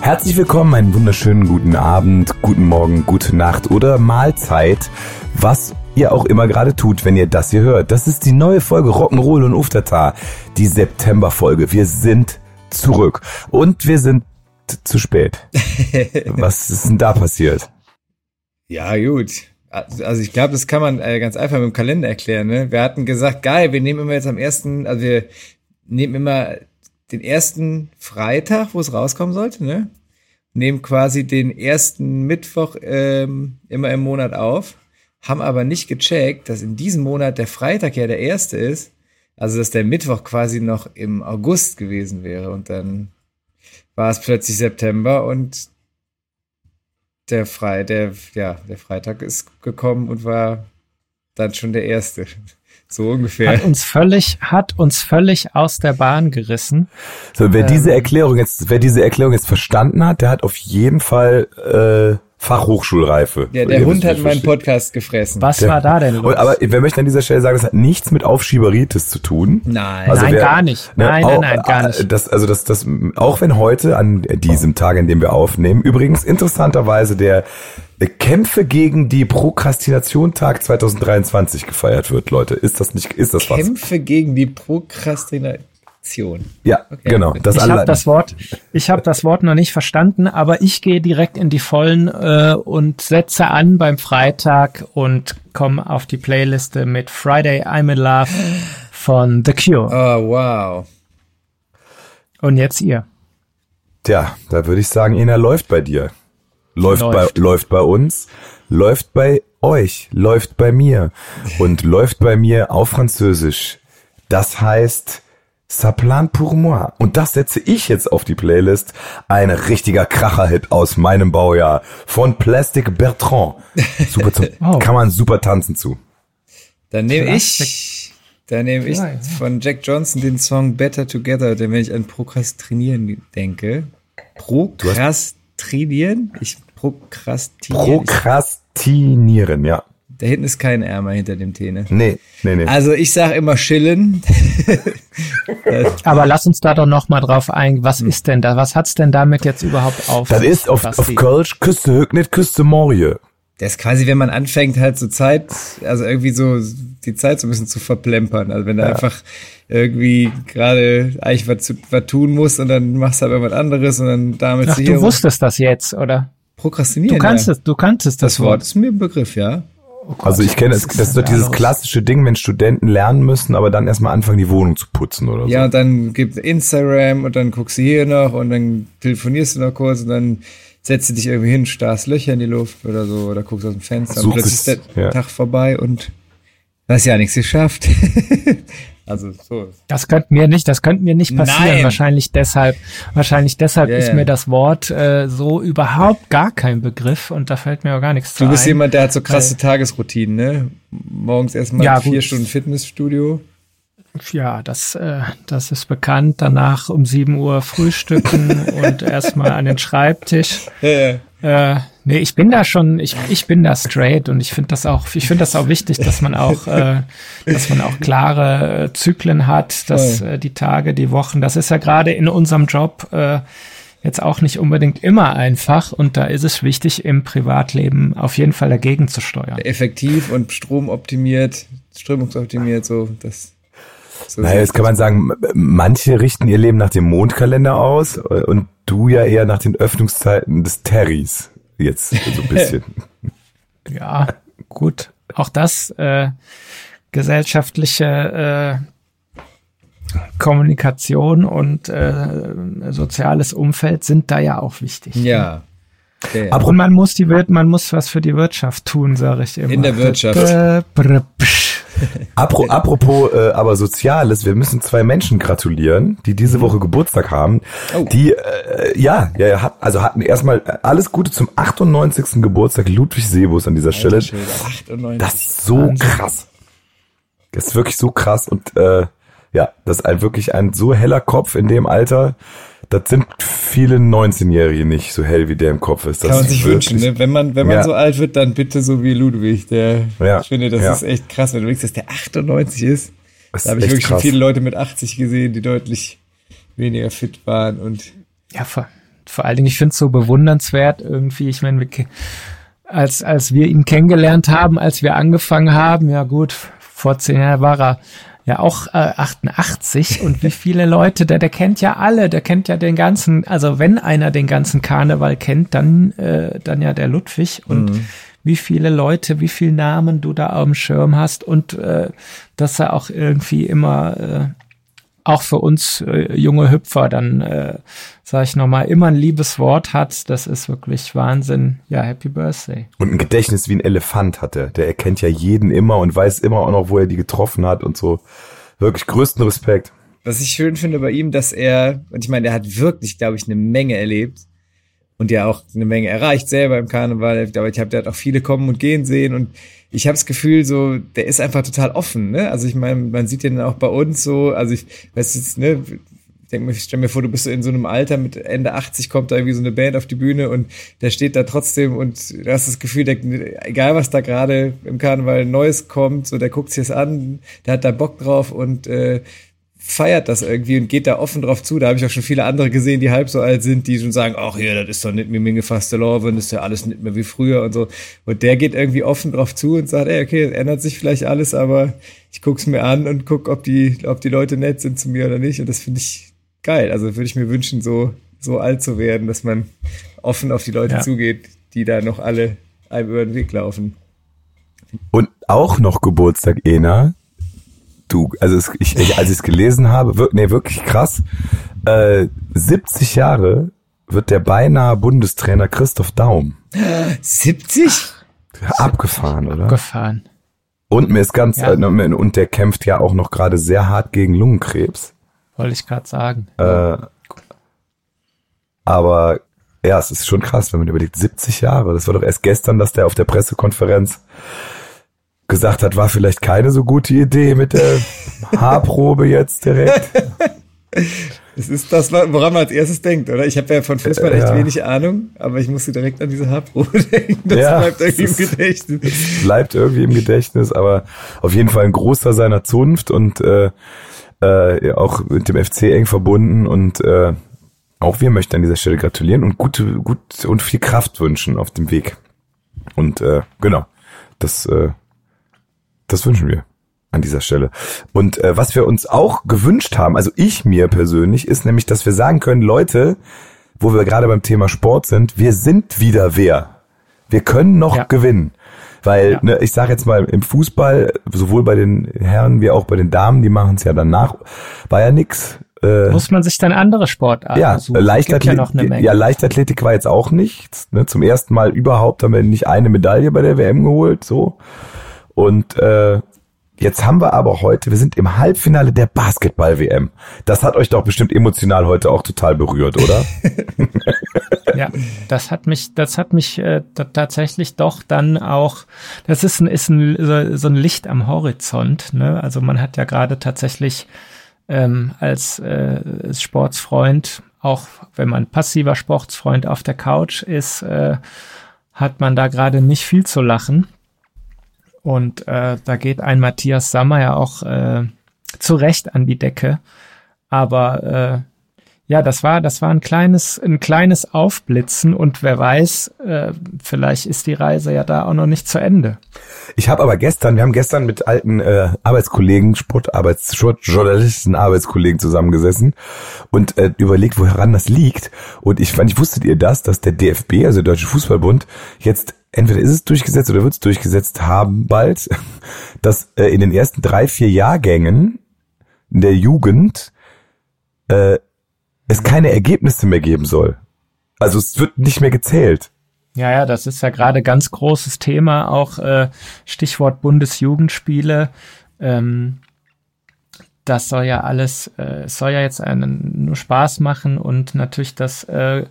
Herzlich willkommen, einen wunderschönen guten Abend, guten Morgen, gute Nacht oder Mahlzeit, was ihr auch immer gerade tut, wenn ihr das hier hört. Das ist die neue Folge Rock'n'Roll und Uftata, die Septemberfolge. Wir sind zurück und wir sind zu spät. was ist denn da passiert? Ja, gut. Also ich glaube, das kann man äh, ganz einfach mit dem Kalender erklären. Ne? Wir hatten gesagt, geil, wir nehmen immer jetzt am ersten, also wir nehmen immer den ersten Freitag, wo es rauskommen sollte, ne? Nehmen quasi den ersten Mittwoch ähm, immer im Monat auf, haben aber nicht gecheckt, dass in diesem Monat der Freitag ja der erste ist, also dass der Mittwoch quasi noch im August gewesen wäre und dann war es plötzlich September und der Frei, der, ja, der Freitag ist gekommen und war dann schon der erste. So ungefähr. Hat uns völlig, hat uns völlig aus der Bahn gerissen. So, wer ähm, diese Erklärung jetzt, wer diese Erklärung jetzt verstanden hat, der hat auf jeden Fall äh, Fachhochschulreife. Ja, der Hund hat meinen Podcast gefressen. Was der, war da denn los? Aber wir möchten an dieser Stelle sagen, das hat nichts mit Aufschieberitis zu tun. Nein, also nein, wer, gar nicht. Ne, nein, auch, nein, nein, gar nicht. Das, also das, das, auch wenn heute an diesem Tag, an dem wir aufnehmen, übrigens interessanterweise der Kämpfe gegen die Prokrastination Tag 2023 gefeiert wird, Leute. Ist das nicht, ist das was? Kämpfe gegen die Prokrastination. Ja, okay. genau. Das ich habe das Wort, ich habe das Wort noch nicht verstanden, aber ich gehe direkt in die Vollen äh, und setze an beim Freitag und komme auf die Playliste mit Friday I'm in Love von The Cure. Oh wow. Und jetzt ihr. Tja, da würde ich sagen, Ina läuft bei dir. Läuft, läuft. Bei, läuft bei uns, läuft bei euch, läuft bei mir und läuft bei mir auf Französisch. Das heißt Ça plan pour moi. Und das setze ich jetzt auf die Playlist. Ein richtiger Kracher-Hit aus meinem Baujahr von Plastic Bertrand. Super zum, oh. kann man super tanzen zu. Dann nehme ich, dann nehme ich von Jack Johnson den Song Better Together, denn wenn ich an Prokrastinieren denke. Prokrastinieren? Ich Prokrastinieren. Prokrastinieren, ja. Da hinten ist kein Ärmer hinter dem T, ne? Nee, nee, nee. Also ich sag immer chillen. Aber lass uns da doch noch mal drauf ein. Was ist denn da? Was hat's denn damit jetzt überhaupt auf? Das ist auf, auf Kölsch Küste nicht Küste Morie. Das ist quasi, wenn man anfängt halt so Zeit, also irgendwie so die Zeit so ein bisschen zu verplempern. Also wenn du ja. einfach irgendwie gerade eigentlich was, was tun musst und dann machst du aber was anderes und dann damit Ach, du wusstest das jetzt, oder? Prokrastinieren. Du kannst ja. es, du kannst es das, das Wort. ist mir ein Begriff, ja. Oh Gott, also ich kenne es, das ist doch dieses klassische Ding, wenn Studenten lernen müssen, aber dann erstmal anfangen, die Wohnung zu putzen oder so. Ja, und dann gibt Instagram und dann guckst du hier noch und dann telefonierst du noch kurz und dann setzt du dich irgendwie hin, starrst Löcher in die Luft oder so oder guckst aus dem Fenster und plötzlich ist der ja. Tag vorbei und hast ja nichts geschafft. Also so. Das könnte mir nicht, das könnte mir nicht passieren. Nein. Wahrscheinlich deshalb, wahrscheinlich deshalb yeah, ist mir das Wort äh, so überhaupt gar kein Begriff und da fällt mir auch gar nichts zu. Du bist ein. jemand, der hat so krasse Tagesroutinen, ne? Morgens erstmal ja, vier gut. Stunden Fitnessstudio. Ja, das, äh, das ist bekannt. Danach um 7 Uhr frühstücken und erstmal an den Schreibtisch. Ja, ja. Äh, Nee, ich bin da schon, ich, ich bin da straight und ich finde das auch, ich finde das auch wichtig, dass man auch, äh, dass man auch klare äh, Zyklen hat, dass äh, die Tage, die Wochen, das ist ja gerade in unserem Job äh, jetzt auch nicht unbedingt immer einfach und da ist es wichtig, im Privatleben auf jeden Fall dagegen zu steuern. Effektiv und stromoptimiert, strömungsoptimiert, so das. So naja, jetzt kann man sagen, manche richten ihr Leben nach dem Mondkalender aus und du ja eher nach den Öffnungszeiten des Terrys jetzt so ein bisschen. ja, gut. Auch das äh, gesellschaftliche Kommunikation und äh, soziales Umfeld sind da ja auch wichtig. Ja. Okay. Aber und man muss die man muss was für die Wirtschaft tun, sage ich immer. In der Wirtschaft. Apropos äh, aber Soziales, wir müssen zwei Menschen gratulieren, die diese mhm. Woche Geburtstag haben. Oh. Die äh, ja, ja, hat, also hatten erstmal alles Gute zum 98. Geburtstag Ludwig Sebus an dieser Stelle. 98. Das ist so krass. Das ist wirklich so krass und äh, ja, das ist ein, wirklich ein so heller Kopf in dem Alter. Das sind viele 19-Jährige nicht so hell, wie der im Kopf ist. Das Kann man sich wünschen, ne? Wenn man, wenn man ja. so alt wird, dann bitte so wie Ludwig. Der, ja. Ich finde, das ja. ist echt krass, wenn du denkst, dass der 98 ist. Das da habe ich wirklich krass. schon viele Leute mit 80 gesehen, die deutlich weniger fit waren und. Ja, vor, vor allen Dingen, ich finde es so bewundernswert irgendwie. Ich meine, als, als wir ihn kennengelernt haben, als wir angefangen haben, ja gut, vor zehn Jahren war er ja auch äh, 88 und wie viele Leute, der, der kennt ja alle, der kennt ja den ganzen, also wenn einer den ganzen Karneval kennt, dann, äh, dann ja der Ludwig und mhm. wie viele Leute, wie viele Namen du da auf dem Schirm hast und äh, dass er auch irgendwie immer äh, auch für uns äh, junge Hüpfer dann, äh, sage ich nochmal, immer ein liebes Wort hat. Das ist wirklich Wahnsinn. Ja, Happy Birthday. Und ein Gedächtnis wie ein Elefant hat er. Der erkennt ja jeden immer und weiß immer auch noch, wo er die getroffen hat und so. Wirklich größten Respekt. Was ich schön finde bei ihm, dass er, und ich meine, er hat wirklich, glaube ich, eine Menge erlebt und ja auch eine Menge erreicht selber im Karneval. Aber ich habe, hat auch viele kommen und gehen sehen und ich habe das Gefühl, so, der ist einfach total offen, ne? Also ich meine, man sieht den auch bei uns so, also ich weiß jetzt, ne, ich denke mir, stell mir vor, du bist so in so einem Alter mit Ende 80 kommt da irgendwie so eine Band auf die Bühne und der steht da trotzdem und du hast das Gefühl, der, egal was da gerade im Karneval Neues kommt, so der guckt sich das an, der hat da Bock drauf und äh, feiert das irgendwie und geht da offen drauf zu. Da habe ich auch schon viele andere gesehen, die halb so alt sind, die schon sagen, ach ja, das ist doch nicht mehr mir gefasste das ist ja alles nicht mehr wie früher und so. Und der geht irgendwie offen drauf zu und sagt, ey, okay, ändert sich vielleicht alles, aber ich guck's mir an und guck, ob die, ob die Leute nett sind zu mir oder nicht. Und das finde ich geil. Also würde ich mir wünschen, so, so alt zu werden, dass man offen auf die Leute ja. zugeht, die da noch alle einem über den Weg laufen. Und auch noch Geburtstag, Ena, du, also es, ich, ich, als ich es gelesen habe, wir, nee, wirklich krass, äh, 70 Jahre wird der beinahe Bundestrainer Christoph Daum. 70? Abgefahren, oder? Abgefahren. Und mir ist ganz, ja. äh, und der kämpft ja auch noch gerade sehr hart gegen Lungenkrebs. Wollte ich gerade sagen. Äh, aber ja, es ist schon krass, wenn man überlegt, 70 Jahre. Das war doch erst gestern, dass der auf der Pressekonferenz gesagt hat, war vielleicht keine so gute Idee mit der Haarprobe jetzt direkt. Es ist das, woran man als erstes denkt, oder? Ich habe ja von Fußball echt ja. wenig Ahnung, aber ich musste direkt an diese Haarprobe denken. Das ja, bleibt irgendwie im Gedächtnis. Bleibt irgendwie im Gedächtnis, aber auf jeden Fall ein großer seiner Zunft und äh, äh, auch mit dem FC eng verbunden und äh, auch wir möchten an dieser Stelle gratulieren und gute, gut und viel Kraft wünschen auf dem Weg. Und äh, genau, das äh, das wünschen wir an dieser Stelle. Und äh, was wir uns auch gewünscht haben, also ich mir persönlich, ist nämlich, dass wir sagen können, Leute, wo wir gerade beim Thema Sport sind, wir sind wieder wer. Wir können noch ja. gewinnen. Weil, ja. ne, ich sage jetzt mal, im Fußball, sowohl bei den Herren wie auch bei den Damen, die machen es ja danach, war ja nix. Äh, Muss man sich dann andere Sportarten ja, suchen? Leichtathletik, ja, ja, Leichtathletik war jetzt auch nichts. Ne? Zum ersten Mal überhaupt haben wir nicht eine Medaille bei der WM geholt. So. Und äh, jetzt haben wir aber heute, wir sind im Halbfinale der Basketball-WM. Das hat euch doch bestimmt emotional heute auch total berührt, oder? ja, das hat mich, das hat mich äh, tatsächlich doch dann auch, das ist ein, ist ein, so, so ein Licht am Horizont. Ne? Also man hat ja gerade tatsächlich ähm, als äh, Sportsfreund, auch wenn man passiver Sportsfreund auf der Couch ist, äh, hat man da gerade nicht viel zu lachen. Und äh, da geht ein Matthias Sammer ja auch äh, zu Recht an die Decke. Aber äh, ja, das war, das war ein kleines, ein kleines Aufblitzen und wer weiß, äh, vielleicht ist die Reise ja da auch noch nicht zu Ende. Ich habe aber gestern, wir haben gestern mit alten äh, Arbeitskollegen, Sportarbeits, Sportjournalisten, Arbeitskollegen zusammengesessen und äh, überlegt, woran das liegt. Und ich fand, ich wusstet ihr das, dass der DFB, also der Deutsche Fußballbund, jetzt entweder ist es durchgesetzt oder wird es durchgesetzt haben bald, dass äh, in den ersten drei, vier Jahrgängen der Jugend äh, es keine Ergebnisse mehr geben soll. Also es wird nicht mehr gezählt. Ja, ja, das ist ja gerade ganz großes Thema, auch äh, Stichwort Bundesjugendspiele. Ähm, das soll ja alles, äh, soll ja jetzt einen, nur Spaß machen und natürlich das äh,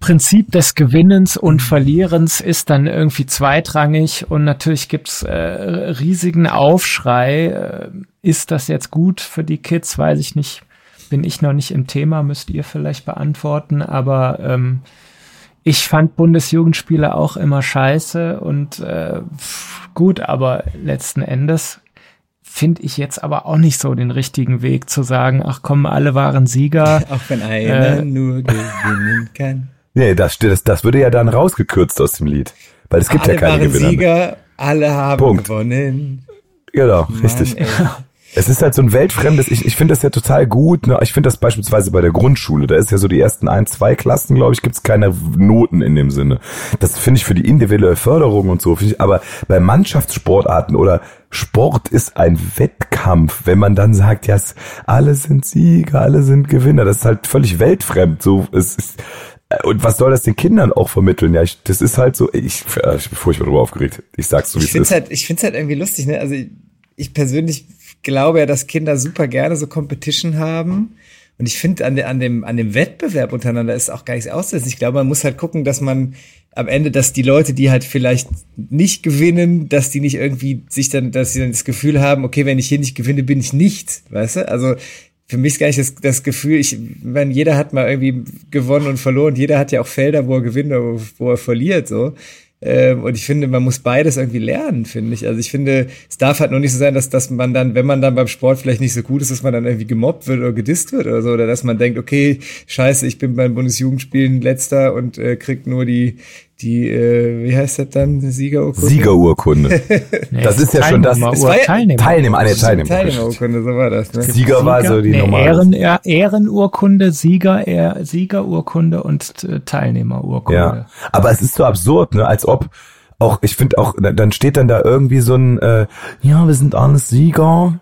Prinzip des Gewinnens und Verlierens ist dann irgendwie zweitrangig und natürlich gibt's äh, riesigen Aufschrei. Äh, ist das jetzt gut für die Kids? Weiß ich nicht. Bin ich noch nicht im Thema, müsst ihr vielleicht beantworten, aber ähm, ich fand Bundesjugendspiele auch immer scheiße und äh, gut, aber letzten Endes finde ich jetzt aber auch nicht so den richtigen Weg zu sagen, ach komm, alle waren Sieger. Auch wenn einer äh, nur gewinnen kann. Nee, das, das, das würde ja dann rausgekürzt aus dem Lied. Weil es gibt alle ja keine waren Gewinner. Sieger, alle haben Punkt. gewonnen. Genau, Mann, richtig. ey. Es ist halt so ein weltfremdes, ich, ich finde das ja total gut. Ne? Ich finde das beispielsweise bei der Grundschule, da ist ja so die ersten ein, zwei Klassen, glaube ich, gibt's keine Noten in dem Sinne. Das finde ich für die individuelle Förderung und so. Ich, aber bei Mannschaftssportarten oder Sport ist ein Wettkampf, wenn man dann sagt, ja, es- alle sind Sieger, alle sind Gewinner. Das ist halt völlig weltfremd. So, es ist, äh, und was soll das den Kindern auch vermitteln? Ja, ich, das ist halt so, ich, äh, ich bin furchtbar drüber aufgeregt. Ich sag's so, wie Ich es ist. halt, ich find's halt irgendwie lustig, ne? Also ich, ich persönlich glaube ja, dass Kinder super gerne so Competition haben. Und ich finde, an, de, an, dem, an dem Wettbewerb untereinander ist auch gar nichts auszusetzen. Ich glaube, man muss halt gucken, dass man am Ende, dass die Leute, die halt vielleicht nicht gewinnen, dass die nicht irgendwie sich dann, dass sie dann das Gefühl haben, okay, wenn ich hier nicht gewinne, bin ich nichts, weißt du? Also für mich ist gar nicht das, das Gefühl, ich meine, jeder hat mal irgendwie gewonnen und verloren. Jeder hat ja auch Felder, wo er gewinnt oder wo, wo er verliert, so. Ähm, und ich finde, man muss beides irgendwie lernen, finde ich. Also ich finde, es darf halt nur nicht so sein, dass, dass man dann, wenn man dann beim Sport vielleicht nicht so gut ist, dass man dann irgendwie gemobbt wird oder gedisst wird oder so. Oder dass man denkt, okay, scheiße, ich bin beim Bundesjugendspielen letzter und äh, krieg nur die, die, äh, wie heißt das dann, Siegerurkunde? Siegerurkunde. Nee, Das ist ja schon das- Teilnehmer- Es war ja- Teilnehmer. Teilnehmer, eine Teilnehmer. Teilnehmerurkunde, so war das, ne? Sieger war so die nee, normale. Ehren, ja, Ehrenurkunde, Sieger, Ehr, Siegerurkunde und äh, Teilnehmerurkunde. Ja, aber es ist so absurd, ne? Als ob auch, ich finde auch, dann steht dann da irgendwie so ein, äh, ja, wir sind alles Sieger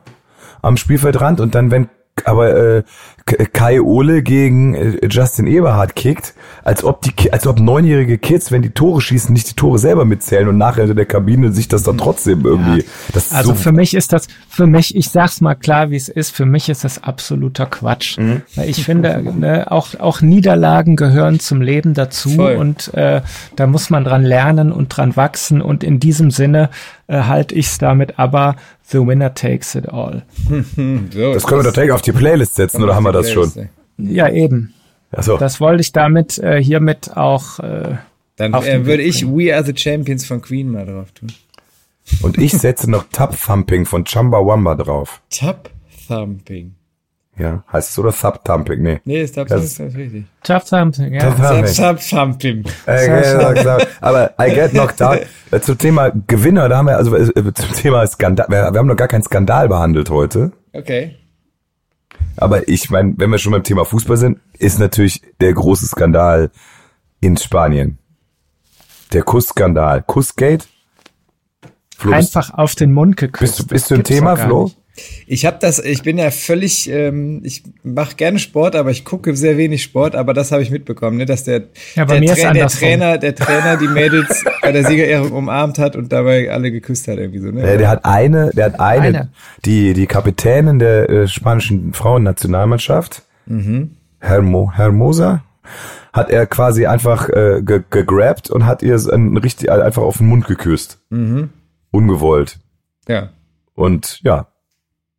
am Spielfeldrand und dann, wenn aber äh, Kai Ole gegen äh, Justin Eberhardt kickt, als ob die, als ob neunjährige Kids, wenn die Tore schießen, nicht die Tore selber mitzählen und nachher in der Kabine sich das dann trotzdem irgendwie. Das ist Also so, für mich ist das, für mich, ich sag's mal klar, wie es ist, für mich ist das absoluter Quatsch. Mhm. Weil ich finde, ne, auch, auch Niederlagen gehören zum Leben dazu Voll. und äh, da muss man dran lernen und dran wachsen und in diesem Sinne äh, halte ich's damit aber the winner takes it all. So, das können wir doch direkt auf die Playlist setzen, oder haben wir das schon? Ja, eben. Achso. Das wollte ich damit äh, hiermit auch äh, Dann auf äh, würde ich We Are the Champions von Queen mal drauf tun. Und ich setze noch Tap Thumping von Chumbawamba drauf. Tap Thumping. Ja, heißt es oder Thump Thumping? Nee. Nee, ist Tap Das- ist richtig. Something, ja. Thumping. Äh, genau. Aber I get knocked out. Äh, Zum Thema Gewinner, da haben wir, also äh, zum Thema Skandal, wir, wir haben noch gar keinen Skandal behandelt heute. Okay. Aber ich meine, wenn wir schon beim Thema Fußball sind, ist natürlich der große Skandal in Spanien. Der Kussskandal. Kussgate? Flo, Einfach auf den Mund geküsst. bist, du- bist du Das gibt's Thema, Flo? nicht. Ich habe das, ich bin ja völlig, ähm, ich mache gerne Sport, aber ich gucke sehr wenig Sport, aber das habe ich mitbekommen, ne, dass der, Ja, bei der, mir ist der. Trainer, der Trainer die Mädels bei der Siegerehrung umarmt hat und dabei alle geküsst hat irgendwie so, ne? Äh, der hat eine, der hat eine, Eine. die, die Kapitänin der äh, spanischen Frauennationalmannschaft, Hermo, Hermosa, hat er quasi einfach äh, ge gegrabt und hat ihr ein, richtig einfach auf den Mund geküsst. Ungewollt. ja. Und ja.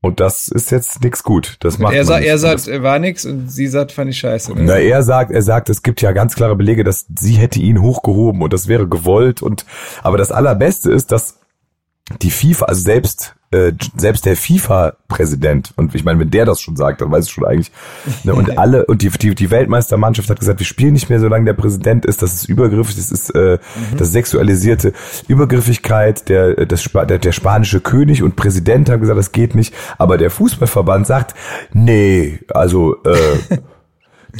Und das ist jetzt nix gut. Das macht Er, sa er sagt, äh, war nix und sie sagt, fand ich scheiße. Ne? na, er sagt, er sagt, es gibt ja ganz klare Belege, dass sie hätte ihn hochgehoben und das wäre gewollt und aber das allerbeste ist, dass die FIFA, also selbst äh, selbst der FIFA-Präsident und ich meine, wenn der das schon sagt, dann weiß ich schon eigentlich. Ne, und alle und die, die die Weltmeistermannschaft hat gesagt, wir spielen nicht mehr, solange der Präsident ist. Das ist übergriffig, das ist äh, das sexualisierte Übergriffigkeit. Der das Spa der, der spanische König und Präsident haben gesagt, das geht nicht. Aber der Fußballverband sagt, nee, also äh,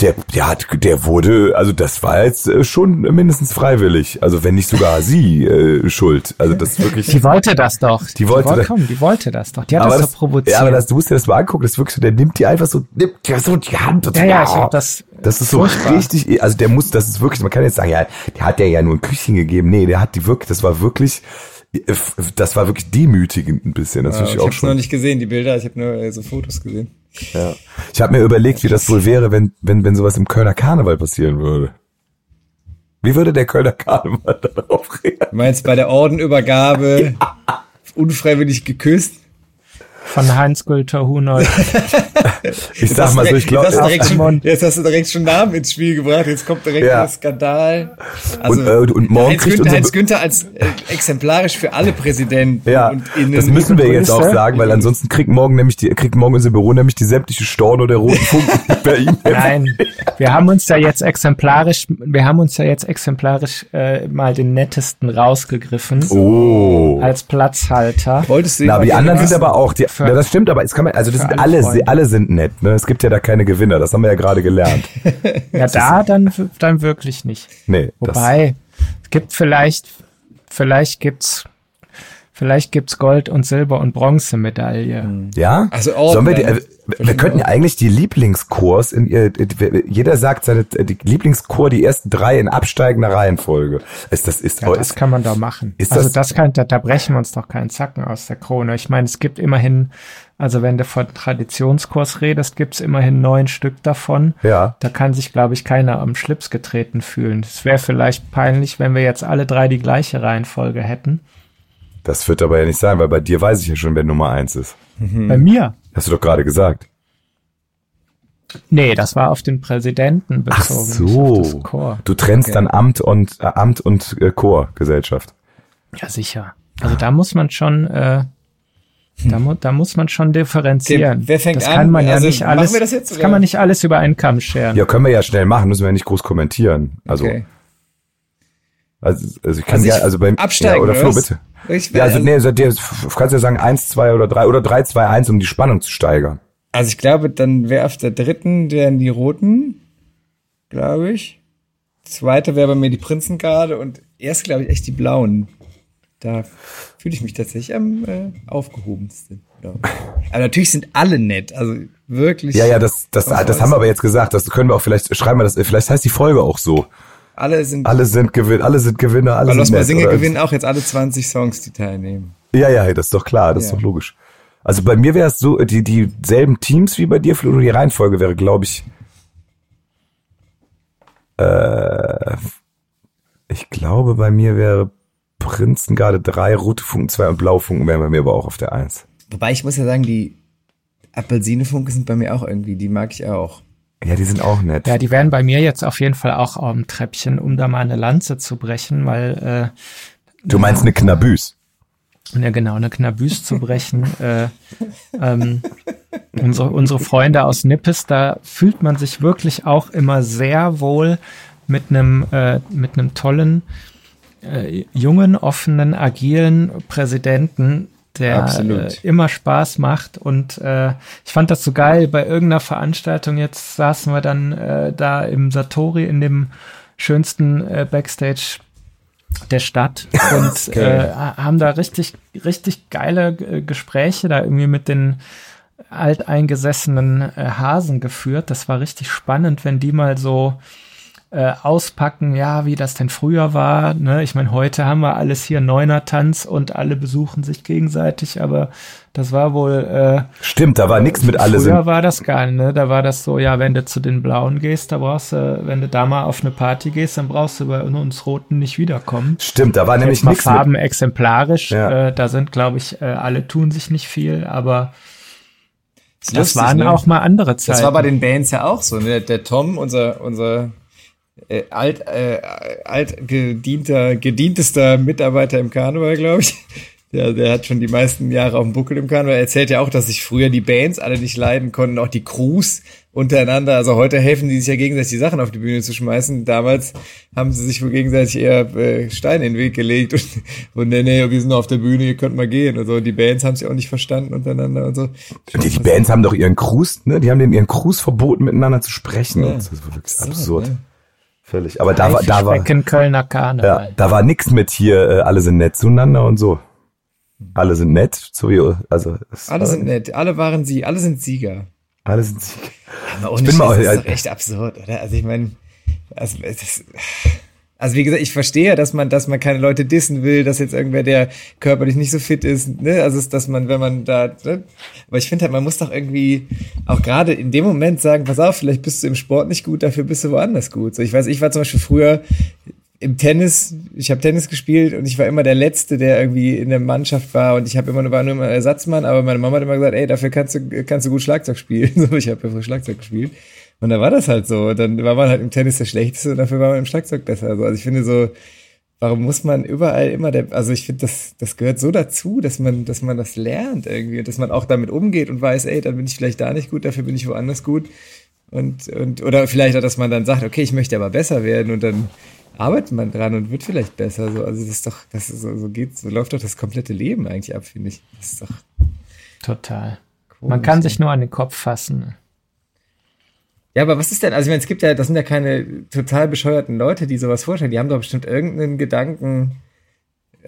Der, der hat, der wurde, also das war jetzt äh, schon mindestens freiwillig. Also wenn nicht sogar sie äh, schuld. Also das ist wirklich. Die wollte das doch. Die wollte die, das- komm, die wollte das doch. Die hat aber das, doch provoziert. Ja, aber das, du musst dir das mal angucken, das ist wirklich so, der nimmt die einfach so, nimmt dir so die Hand und ja, so, ja, ich hab das. Das ist so furchtbar. richtig, also der muss, das ist wirklich, man kann jetzt sagen, ja, der hat der ja nur ein Küsschen gegeben. Nee, der hat die wirklich, das war wirklich, das war wirklich demütigend ein bisschen. Das Ja, ich ich auch habe noch schon. nicht gesehen, die Bilder. Ich habe nur äh, so Fotos gesehen. Ja. Ich habe mir überlegt, wie das wohl wäre, wenn, wenn, wenn sowas im Kölner Karneval passieren würde. Wie würde der Kölner Karneval darauf reagieren? Du meinst bei der Ordenübergabe unfreiwillig geküsst? Von Heinz-Günther Hunold. Ich sag mal so, ich glaube, jetzt, hast du direkt Auf den schon- Mund. jetzt hast du direkt schon Namen ins Spiel gebracht. Jetzt kommt direkt Ja. der Skandal. Also, Und, äh, und morgen Heinz, kriegt Günther, Heinz Günther als äh, exemplarisch für alle Präsidenten Ja, und Innen. das müssen wir jetzt auch sagen, weil ansonsten kriegt morgen nämlich die, kriegt morgen unser Büro nämlich die sämtliche Storno der roten Funken per E-Mail. Nein, wir haben uns da jetzt exemplarisch, wir haben uns ja jetzt exemplarisch äh, mal den nettesten rausgegriffen Oh. als Platzhalter. Wolltest du Na, aber die anderen sind aber auch, die, ja, das stimmt, aber es kann man, also das sind alle alle, alle sind nett, ne? Es gibt ja da keine Gewinner, das haben wir ja gerade gelernt. Ja, da dann, dann wirklich nicht. Nee, Wobei, es gibt vielleicht, vielleicht gibt's, vielleicht gibt's Gold und Silber und Bronzemedaille. ja? Also Orden Sollen wir, die, äh, wir könnten ja eigentlich die Lieblingskurs in ihr, äh, jeder sagt seine, äh, die Lieblingschor, die ersten drei in absteigender Reihenfolge. Ist das, ist, Ja, oh, das ist, kann man doch machen. ist also das- das kann, da, da brechen wir uns doch keinen Zacken aus der Krone. Ich meine, es gibt immerhin, also wenn du von Traditionskurs redest, gibt's immerhin neun Stück davon. ja. Da kann sich, glaube ich, keiner am Schlips getreten fühlen. Es wäre vielleicht peinlich, wenn wir jetzt alle drei die gleiche Reihenfolge hätten. Das wird aber ja nicht sein, weil bei dir weiß ich ja schon, wer Nummer eins ist. Bei mir? Hast du doch gerade gesagt. Nee, das war auf den Präsidenten Ach bezogen, auf so. Chor. Du trennst dann Amt und äh, Amt und äh, Chorgesellschaft. Ja, sicher. Also da muss man schon, äh, da, mu da muss man schon differenzieren. Okay, wer fängt das an? kann man ja Also, nicht machen alles, wir das jetzt, das kann man nicht alles über einen Kamm scheren. Ja, können wir ja schnell machen, müssen wir ja nicht groß kommentieren. Also, Okay. Also, also ich kann Also ja, ich also beim absteigen, ja, oder Flo, bitte. Ich, Ja, also nee, der, du kannst ja sagen eins, zwei oder drei oder drei, zwei, eins, um die Spannung zu steigern. Also ich glaube, dann wäre auf der dritten wären die Roten, glaube ich. Zweite wäre bei mir die Prinzengarde und erst glaube ich echt die Blauen. Da fühle ich mich tatsächlich am äh, aufgehobensten. Aber natürlich sind alle nett, also wirklich. Ja, ja, das, das, das haben wir aber jetzt gesagt. Das können wir auch vielleicht schreiben wir das. Vielleicht heißt die Folge auch so. Alle sind. Alle sind Gewinn, alle sind Gewinner, alle sind Los Singe gewinnen auch jetzt alle 20 Songs, die teilnehmen. Ja, ja, das ist doch klar, das ist Ja. doch logisch. Also bei mir wäre es so, die dieselben Teams wie bei dir, Flo, nur die Reihenfolge wäre, glaube ich. Äh, ich glaube, bei mir wäre Prinzengarde 3, Rote Funken 2 und Blaufunken wären bei mir aber auch auf der 1. Wobei ich muss ja sagen, die Apfelsinefunke sind bei mir auch irgendwie, die mag ich auch. Ja, die sind auch nett. Ja, die wären bei mir jetzt auf jeden Fall auch am Treppchen, um da mal eine Lanze zu brechen, weil du meinst eine Knabüs. äh, ja genau eine Knabüs zu brechen. äh, ähm, unsere unsere Freunde aus Nippes, da fühlt man sich wirklich auch immer sehr wohl mit einem äh, mit einem tollen äh, jungen, offenen, agilen Präsidenten, der Absolut. äh, immer Spaß macht. Und äh, ich fand das so geil. Bei irgendeiner Veranstaltung jetzt saßen wir dann äh, da im Satori in dem schönsten äh, Backstage der Stadt und äh, haben da richtig, richtig geile äh, Gespräche da irgendwie mit den alteingesessenen äh, Hasen geführt. Das war richtig spannend, wenn die mal so äh, auspacken, ja, wie das denn früher war. Ne? Ich meine, heute haben wir alles hier Neuner-Tanz und alle besuchen sich gegenseitig, aber das war wohl äh, Stimmt, da war nichts mit alle Früher war das gar nicht, ne? Da war das so, ja, wenn du zu den Blauen gehst, da brauchst du, wenn du da mal auf eine Party gehst, dann brauchst du bei uns Roten nicht wiederkommen. Stimmt, da war nämlich nichts mit. Farben exemplarisch, Ja. äh, da sind, glaube ich, äh, alle tun sich nicht viel, aber das lustig, waren ne? auch mal andere Zeiten. Das war bei den Bands ja auch so. Ne? Der, der Tom, unser, unser äh, alt, äh, alt gedienter, gedientester Mitarbeiter im Karneval, glaube ich, Der, der hat schon die meisten Jahre auf dem Buckel im Karneval. Er erzählt ja auch, dass sich früher die Bands alle nicht leiden konnten, auch die Crews untereinander. Also heute helfen die sich ja gegenseitig die Sachen auf die Bühne zu schmeißen. Damals haben sie sich wohl gegenseitig eher äh, Steine in den Weg gelegt und, und nee, nee, wir sind auf der Bühne, ihr könnt mal gehen. Und so. Die Bands haben sich auch nicht verstanden untereinander und so. Die, die Bands haben doch ihren Crews, ne? Die haben den ihren Crews verboten, miteinander zu sprechen. Ja. Das ist wirklich So, absurd. ne? Völlig. Aber da war, da war, Kölner Karneval. ja, da war nix mit hier, äh, alle sind nett zueinander und so. Alle sind nett, so wie, also, Alle sind nett, alle waren sie, alle sind Sieger. alle sind Sieg. Aber Ich ohne bin mal- Scheiß, das ist doch echt absurd, oder? Also ich meine, also, das, also wie gesagt, ich verstehe, dass man, dass man keine Leute dissen will, dass jetzt irgendwer, der körperlich nicht so fit ist, ne, also dass man, wenn man da, ne? aber ich finde halt, man muss doch irgendwie auch gerade in dem Moment sagen, pass auf, vielleicht bist du im Sport nicht gut, dafür bist du woanders gut. So, ich weiß, ich war zum Beispiel früher im Tennis, ich habe Tennis gespielt und ich war immer der Letzte, der irgendwie in der Mannschaft war und ich habe immer war nur immer Ersatzmann, aber meine Mama hat immer gesagt, ey, dafür kannst du kannst du gut Schlagzeug spielen. So, ich habe ja früher Schlagzeug gespielt und da war das halt so. Dann war man halt im Tennis der Schlechteste und dafür war man im Schlagzeug besser. Also, also ich finde so, warum muss man überall immer der, also ich finde, das, das gehört so dazu, dass man, dass man das lernt irgendwie, dass man auch damit umgeht und weiß, ey, dann bin ich vielleicht da nicht gut, dafür bin ich woanders gut. Und, und, oder vielleicht auch, dass man dann sagt, okay, ich möchte aber besser werden und dann arbeitet man dran und wird vielleicht besser. So, also das ist doch, das ist so, so geht, so läuft doch das komplette Leben eigentlich ab, finde ich. Das ist doch Total. komisch. Man kann sich nur an den Kopf fassen. Ja, aber was ist denn, also ich meine, es gibt ja, das sind ja keine total bescheuerten Leute, die sowas vorstellen. Die haben doch bestimmt irgendeinen Gedanken.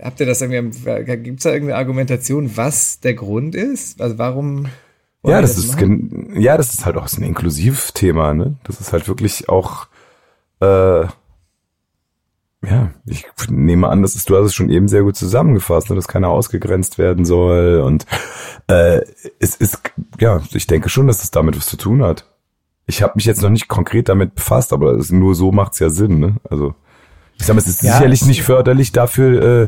Habt ihr das irgendwie, gibt es da irgendeine Argumentation, was der Grund ist? Also warum? Ja, die das ist, machen? ja, das ist halt auch so ein Inklusivthema, ne? Das ist halt wirklich auch, äh, ja, ich nehme an, das ist, du hast es schon eben sehr gut zusammengefasst, ne, dass keiner ausgegrenzt werden soll und äh, es ist, ja, ich denke schon, dass es damit was zu tun hat. Ich habe mich jetzt noch nicht konkret damit befasst, aber nur so macht's ja Sinn, ne? Also ich sag mal, es ist Ja, sicherlich nicht förderlich dafür, äh,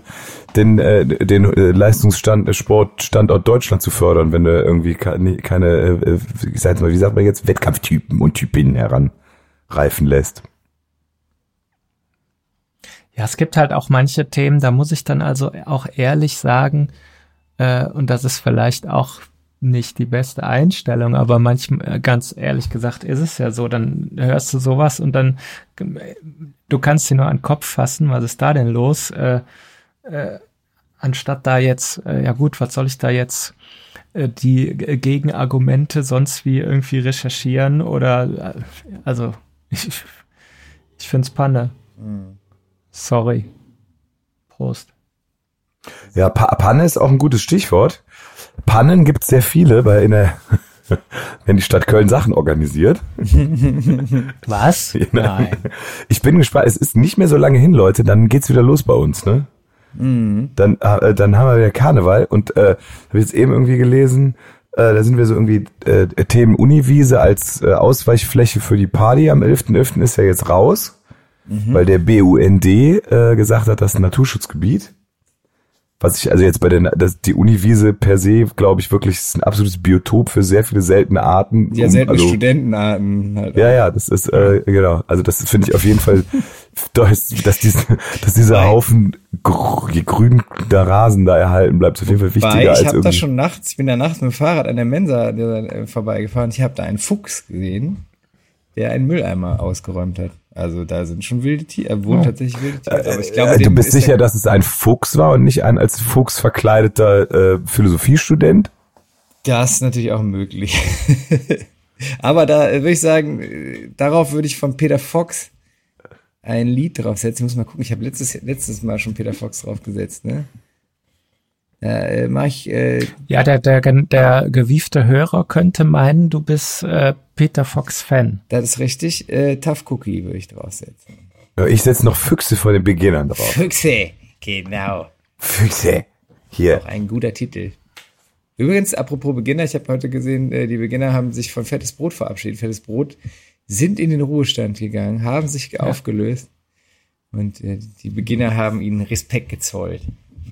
den, äh, den äh, Leistungsstand, äh, Sportstandort Deutschland zu fördern, wenn du irgendwie keine, keine äh, äh, ich sag mal, wie sagt man jetzt, Wettkampftypen und Typinnen heranreifen lässt. Ja, es gibt halt auch manche Themen, da muss ich dann also auch ehrlich sagen, äh, und das ist vielleicht auch nicht die beste Einstellung, aber manchmal, ganz ehrlich gesagt, ist es ja so, dann hörst du sowas und dann, äh, du kannst dir nur an den Kopf fassen, was ist da denn los? Äh, äh, anstatt da jetzt, äh, ja gut, was soll ich da jetzt äh, die Gegenargumente sonst wie irgendwie recherchieren oder, äh, also, ich, ich find's Panne. Sorry. Prost. Ja, pa Panne ist auch ein gutes Stichwort. Pannen gibt es sehr viele, weil in der, wenn die Stadt Köln Sachen organisiert. Was? Nein. Ich bin gespannt, es ist nicht mehr so lange hin, Leute, dann geht's wieder los bei uns, ne? Dann, äh, dann haben wir wieder Karneval und äh, habe ich jetzt eben irgendwie gelesen, äh, da sind wir so irgendwie äh, Themen Uniwiese als äh, Ausweichfläche für die Party am 11.11. .11. ist ja jetzt raus, weil der BUND äh, gesagt hat, das ist ein Naturschutzgebiet. Was ich also jetzt bei der, das, die Uniwiese per se, glaube ich, wirklich ist ein absolutes Biotop für sehr viele seltene Arten. Ja, Um- seltene also, Studentenarten halt. ja, ja, das ist, äh, genau. Also das finde ich auf jeden Fall, dass, dass, diese, dass dieser Haufen gr grün der Rasen da erhalten bleibt, ist auf jeden Fall wichtiger Weil als ich habe da schon nachts, ich bin da nachts mit dem Fahrrad an der Mensa äh, vorbeigefahren. Ich habe da einen Fuchs gesehen, der einen Mülleimer ausgeräumt hat. Also da sind schon wilde Tiere, er wohnt tatsächlich wilde Tiere. Aber ich glaube, äh, du bist ist sicher, dass es ein Fuchs war und nicht ein als Fuchs verkleideter äh, Philosophiestudent? Das ist natürlich auch möglich. Aber da äh, würde ich sagen, äh, darauf würde ich von Peter Fox ein Lied draufsetzen. Ich muss mal gucken, ich habe letztes, letztes Mal schon Peter Fox draufgesetzt, ne? Äh, mach ich, äh, Ja, der, der, der gewiefte Hörer könnte meinen, du bist äh, Peter Fox Fan. das ist richtig, äh, Tough Cookie würde ich draufsetzen. Ja, Ich setze noch Füchse vor den Beginnern drauf. Füchse, genau. Füchse. Hier. Auch ein guter Titel. Übrigens, apropos Beginner, ich habe heute gesehen, äh, die Beginner haben sich von Fettes Brot verabschiedet. Fettes Brot sind in den Ruhestand gegangen, haben sich aufgelöst und äh, die Beginner haben ihnen Respekt gezollt.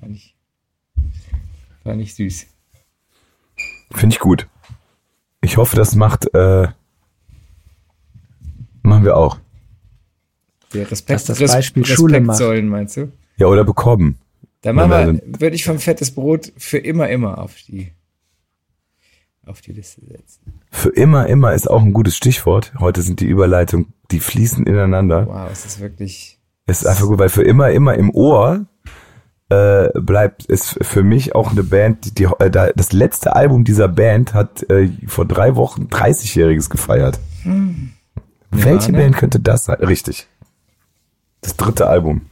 Fand ich, fand ich süß. Finde ich gut. Ich hoffe, das macht, äh, machen wir auch. Der Respekt, Das ist das Beispiel Respekt Schule macht. sollen, meinst du? Ja, oder bekommen. Da machen wir, würde ich vom fettes Brot für immer, immer auf die, auf die Liste setzen. Für immer, immer ist auch ein gutes Stichwort. Heute sind die Überleitungen, die fließen ineinander. Wow, es ist wirklich. Es ist einfach gut, weil für immer, immer im Ohr äh, bleibt ist für mich auch eine Band, die, die äh, das letzte Album dieser Band hat äh, vor drei Wochen 30-jähriges gefeiert. Hm. Welche Band könnte das sein? Richtig. Das dritte Album.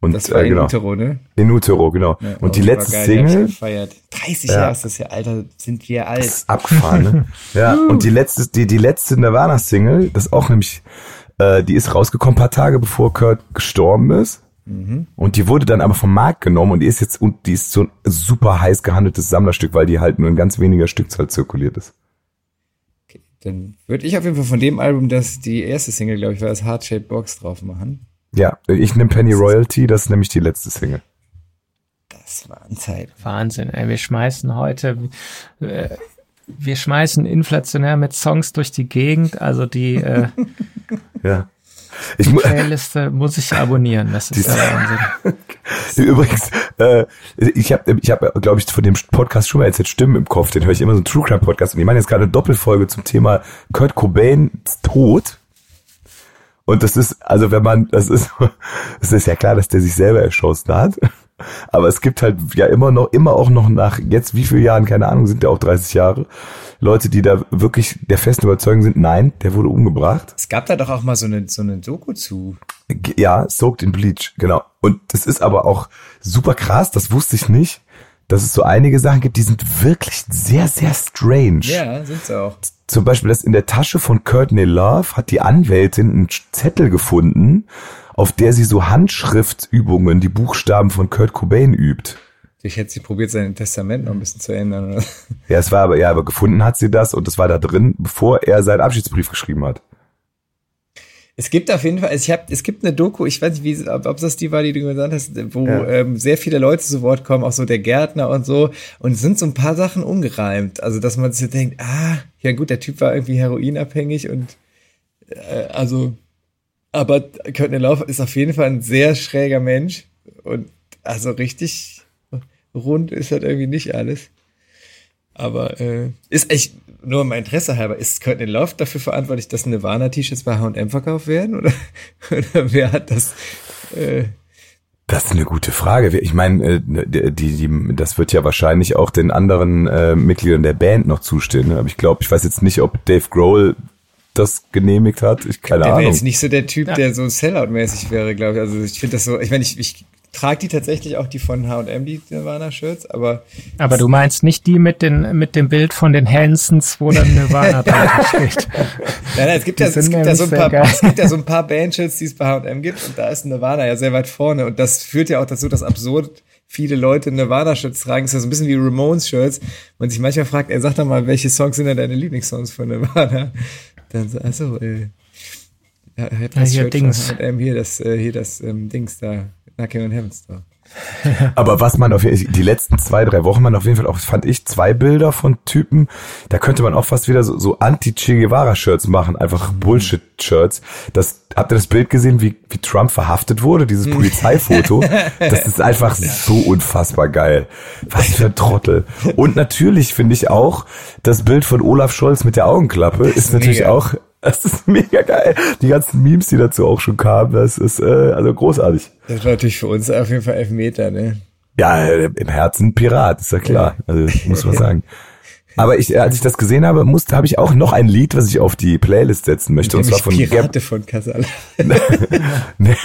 Und, das war äh, genau. in Utero, ne? In Utero, genau. Ja, und die letzte geil, Single. Die 30 ja. Jahre ist das ja, Alter, sind wir alt. Das ist abgefahren, ne? ja, und die letzte, die, die letzte Nirvana-Single, das ist auch nämlich, äh, die ist rausgekommen paar Tage bevor Kurt gestorben ist. Mhm. Und die wurde dann aber vom Markt genommen und die ist jetzt, und die ist so ein super heiß gehandeltes Sammlerstück, weil die halt nur in ganz weniger Stückzahl zirkuliert ist. Okay, dann würde ich auf jeden Fall von dem Album, das die erste Single, glaube ich, war das Heart Shaped Box drauf machen. Ja, ich nehme Penny Royalty, das ist nämlich die letzte Single. Das war ein Zeit. Wahnsinn, ey, wir schmeißen heute, äh, wir schmeißen inflationär mit Songs durch die Gegend, also die, äh, ja. Ich die Playliste muss ich abonnieren, das ist der Wahnsinn. Übrigens, äh, ich habe, ich hab, glaube ich, von dem Podcast schon mal erzählt, Stimmen im Kopf, den höre ich immer so einen True Crime Podcast und ich meine jetzt gerade eine Doppelfolge zum Thema Kurt Cobains Tod. Und das ist, also wenn man, das ist, es ist ja klar, dass der sich selber erschossen hat. Aber es gibt halt ja immer noch, immer auch noch nach jetzt wie viele Jahren, keine Ahnung, sind ja auch 30 Jahre, Leute, die da wirklich der festen Überzeugung sind, nein, der wurde umgebracht. Es gab da doch auch mal so eine, so eine Doku zu. Ja, Soaked in Bleach, genau. Und das ist aber auch super krass, das wusste ich nicht, dass es so einige Sachen gibt, die sind wirklich sehr, sehr strange. Ja, sind sie auch zum Beispiel, dass in der Tasche von Courtney Love hat die Anwältin einen Zettel gefunden, auf der sie so Handschriftübungen, die Buchstaben von Kurt Cobain übt. Ich hätte sie probiert, sein Testament noch ein bisschen zu ändern. Oder? Ja, es war aber, ja, aber gefunden hat sie das und das war da drin, bevor er seinen Abschiedsbrief geschrieben hat. Es gibt auf jeden Fall, also ich habe, es gibt eine Doku, ich weiß nicht, wie, ob, ob das die war, die du gesagt hast, wo ja. ähm, sehr viele Leute zu Wort kommen, auch so der Gärtner und so, und es sind so ein paar Sachen umgereimt. Also, dass man sich denkt, ah, ja gut, der Typ war irgendwie heroinabhängig und äh, also, aber Courtney Love ist auf jeden Fall ein sehr schräger Mensch und also richtig rund ist halt irgendwie nicht alles. Aber äh, ist echt, nur mein Interesse halber, ist Courtney Love dafür verantwortlich, dass Nirvana-T-Shirts bei H&M verkauft werden? Oder, oder wer hat das? Äh, das ist eine gute Frage. Ich meine, äh, die, die, das wird ja wahrscheinlich auch den anderen äh, Mitgliedern der Band noch zustehen. Ne? Aber ich glaube, ich weiß jetzt nicht, ob Dave Grohl das genehmigt hat. Ich keine der Ahnung. Der wäre jetzt nicht so der Typ, der so Sellout-mäßig wäre, glaube ich. Also ich finde das so, ich meine, ich, ich trage die tatsächlich auch die von H&M, die Nirvana-Shirts, aber... Aber du meinst nicht die mit, den, mit dem Bild von den Hansons, wo dann Nirvana drauf steht? Nein, nein, es gibt, ja, es, gibt ja so ein paar, es gibt ja so ein paar Bandshirts, die es bei H&M gibt und da ist Nirvana ja sehr weit vorne und das führt ja auch dazu, dass absurd viele Leute Nirvana-Shirts tragen. Das ist ja so ein bisschen wie Ramones-Shirts. Man sich manchmal fragt, er sagt doch mal, welche Songs sind denn deine Lieblingssongs von Nirvana? Dann so, also, äh, ja, ja, hier Dings. H&M, hier das, äh, hier das ähm, Dings da, Knacking und Hamster. Aber was man auf die letzten zwei, drei Wochen man auf jeden Fall auch, fand ich, zwei Bilder von Typen, da könnte man auch fast wieder so, so Anti-Che Guevara-Shirts machen, einfach mhm. Bullshit-Shirts. Das, habt ihr das Bild gesehen, wie, wie Trump verhaftet wurde, dieses mhm. Polizeifoto? das ist einfach so unfassbar geil. Was für ein Trottel. Und natürlich finde ich auch, das Bild von Olaf Scholz mit der Augenklappe ist, ist natürlich mega. auch das ist mega geil. Die ganzen Memes, die dazu auch schon kamen, das ist äh, also großartig. Das war natürlich für uns auf jeden Fall Elfmeter, ne? Ja, äh, im Herzen Pirat, ist ja klar. Also muss man sagen. Aber ich, als ich das gesehen habe, musste, habe ich auch noch ein Lied, was ich auf die Playlist setzen möchte. Und zwar von Pirate Gab von Casal. nee,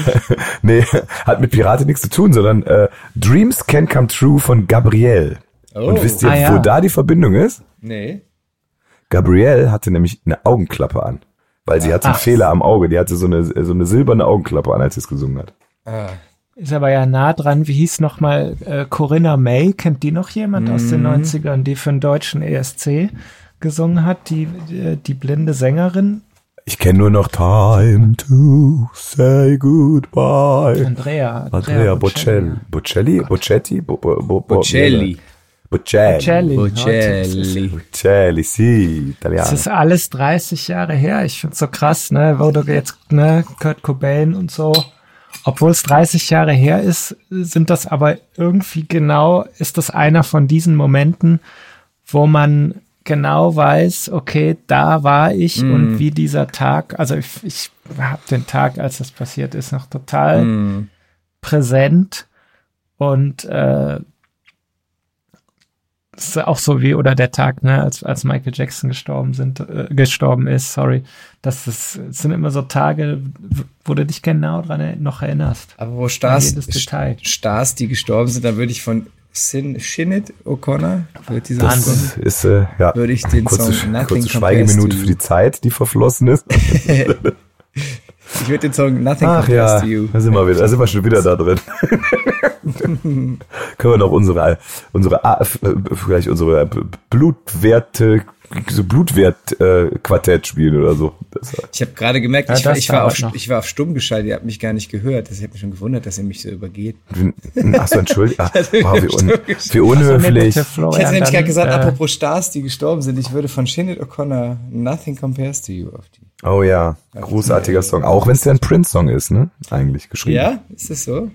nee, hat mit Pirate nichts zu tun, sondern äh, Dreams Can Come True von Gabrielle. Oh. Und wisst ihr, ah, ja. wo da die Verbindung ist? Nee. Gabrielle hatte nämlich eine Augenklappe an, weil sie hatte einen Fehler am Auge. Die hatte so eine, so eine silberne Augenklappe an, als sie es gesungen hat. Ah. Ist aber ja nah dran. Wie hieß nochmal äh, Corinna May? Kennt die noch jemand mhm. aus den 90ern, die für den deutschen ESC gesungen hat? Die, die, die blinde Sängerin? Ich kenne nur noch Time to say goodbye. Andrea. Andrea, Andrea Bocelli. Bocelli? Bocelli? Bo, Bo, Bo, Bocelli. Bocelli. Bocelli. Bocelli. Bocelli, sì, italiano. Das ist alles 30 Jahre her. Ich find's so krass, ne, wo du jetzt, ne, Kurt Cobain und so. Obwohl es 30 Jahre her ist, sind das aber irgendwie genau, ist das einer von diesen Momenten, wo man genau weiß, okay, da war ich mm. und wie dieser Tag, also ich, ich habe den Tag, als das passiert ist, noch total mm. präsent und äh, das ist auch so wie, oder der Tag, ne, als, als Michael Jackson gestorben sind, äh, gestorben ist, sorry. Das, ist, das sind immer so Tage, wo du dich genau dran noch erinnerst. Aber wo Stars, Stars, die gestorben sind, da würde ich von Sin, Shinnet O'Connor, wird dieser das Song, ist, äh, ja, würde ich den kurze, Song Nothing kurze Schweigeminute für die Zeit, die verflossen ist. Ich würde den Song Nothing Ach ja, to You. Da sind wir wieder, da sind wir schon wieder da drin. Können wir noch unsere, unsere, äh, vielleicht unsere Blutwerte, so Blutwert-Quartett äh, spielen oder so. Ich habe gerade gemerkt, ja, ich, war, ich, war auf, ich war auf stumm geschaltet, ihr habt mich gar nicht gehört. Das hat mich schon gewundert, dass ihr mich so übergeht. Achso, entschuldigt. Ah, wow, wie, un, wie unhöflich. Ich hätte nämlich gerade gesagt, äh, apropos Stars, die gestorben sind, ich würde von Shinnet O'Connor Nothing Compares to You auf die. Oh ja, großartiger Song. Auch wenn es ja ein Prince-Song ist, ne? Eigentlich geschrieben. Ja, ist es so?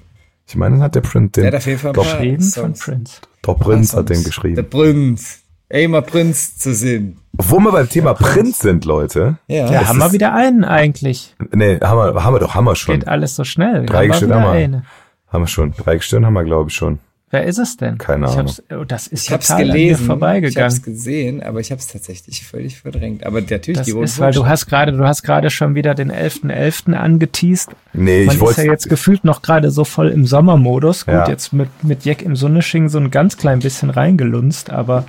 Ich meine, hat der Prince den. Der hat auf jeden Fall doch, von Prince. Doch, Prince hat den geschrieben. Der Prince. Ey, mal Prinz zu sehen. Wo wir beim Thema Prinz sind, Leute. Ja, ja haben wir wieder einen eigentlich. Nee, haben wir, haben wir doch, haben wir schon. Geht alles so schnell. Dreigestirn haben wir. Eine. Haben wir schon. Dreigestirn haben wir, glaube ich, schon. Wer ist es denn? Keine Ahnung. Oh, das ist ich total gelesen, an mir vorbeigegangen. Ich habe es gesehen, aber ich habe es tatsächlich völlig verdrängt. Aber natürlich, das die ist, weil du hast gerade, du hast gerade schon wieder den 11.11. .11. angeteased. Nee, Man ich wollte. ist ja jetzt gefühlt noch gerade so voll im Sommermodus. Gut, ja. jetzt mit, mit Jack im Sonnesching so ein ganz klein bisschen reingelunzt, aber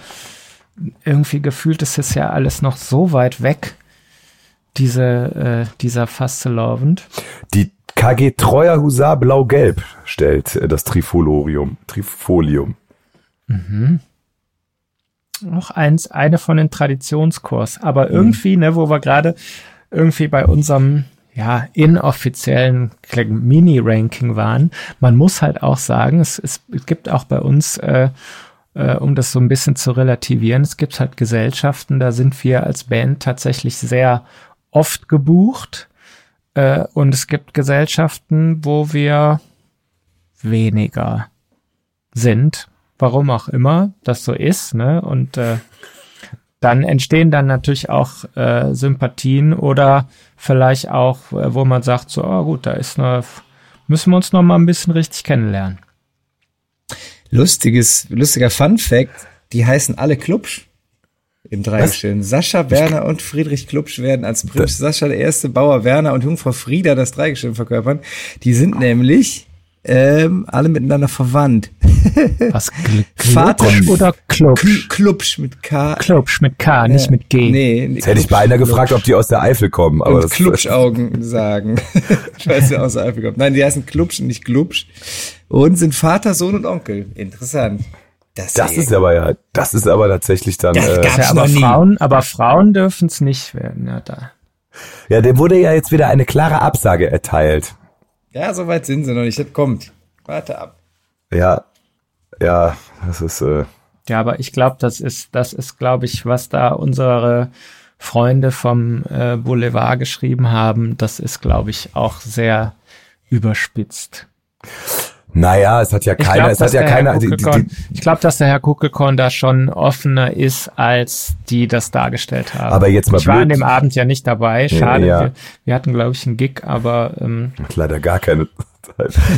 irgendwie gefühlt ist es ja alles noch so weit weg, diese, äh, dieser Fastelovend. Die KG Treuer Husar Blau-Gelb stellt äh, das Trifolorium, Trifolium. Mhm. Noch eins, eine von den Traditionskurs. Aber mhm. irgendwie, ne, wo wir gerade irgendwie bei unserem ja, inoffiziellen Mini-Ranking waren. Man muss halt auch sagen, es, es gibt auch bei uns äh, äh, um das so ein bisschen zu relativieren. Es gibt halt Gesellschaften, da sind wir als Band tatsächlich sehr oft gebucht. Äh, und es gibt Gesellschaften, wo wir weniger sind. Warum auch immer das so ist, ne? Und äh, dann entstehen dann natürlich auch äh, Sympathien oder vielleicht auch, äh, wo man sagt, so, oh gut, da ist eine, müssen wir uns noch mal ein bisschen richtig kennenlernen lustiges, lustiger Fun Fact, die heißen alle Klubsch im Dreigestirn. Sascha Werner und Friedrich Klubsch werden als Prinz Sascha der erste Bauer Werner und Jungfrau Frieda das Dreigestirn verkörpern. Die sind nämlich ähm, alle miteinander verwandt. Was? Vater oder Klubsch? Klubsch mit K. Klubsch mit K, nicht äh, mit G. Nee, Jetzt hätte ich beinahe gefragt, ob die aus der Eifel kommen. Aber und Klubschaugen sagen. ich weiß nicht, aus der Eifel kommen. Nein, die heißen Klubsch und nicht Klubsch. Und sind Vater, Sohn und Onkel. Interessant. Das, das ist aber ja, das ist aber tatsächlich dann. Das äh, ja, aber Frauen, aber Frauen dürfen es nicht werden, ja da. Ja, dem wurde ja jetzt wieder eine klare Absage erteilt. Ja, soweit sind sie noch nicht. Das kommt. Warte ab. Ja, ja, das ist. Äh ja, aber ich glaube, das ist, das ist, glaube ich, was da unsere Freunde vom äh, Boulevard geschrieben haben. Das ist, glaube ich, auch sehr überspitzt. Naja, es hat ja keiner, glaub, es hat ja keiner. Die, die, ich glaube, dass der Herr Kuckelkorn da schon offener ist, als die das dargestellt haben. Aber jetzt mal Ich blöd. war an dem Abend ja nicht dabei. Schade. Ja. Wir, wir, hatten, glaube ich, einen Gig, aber ähm, leider gar keine.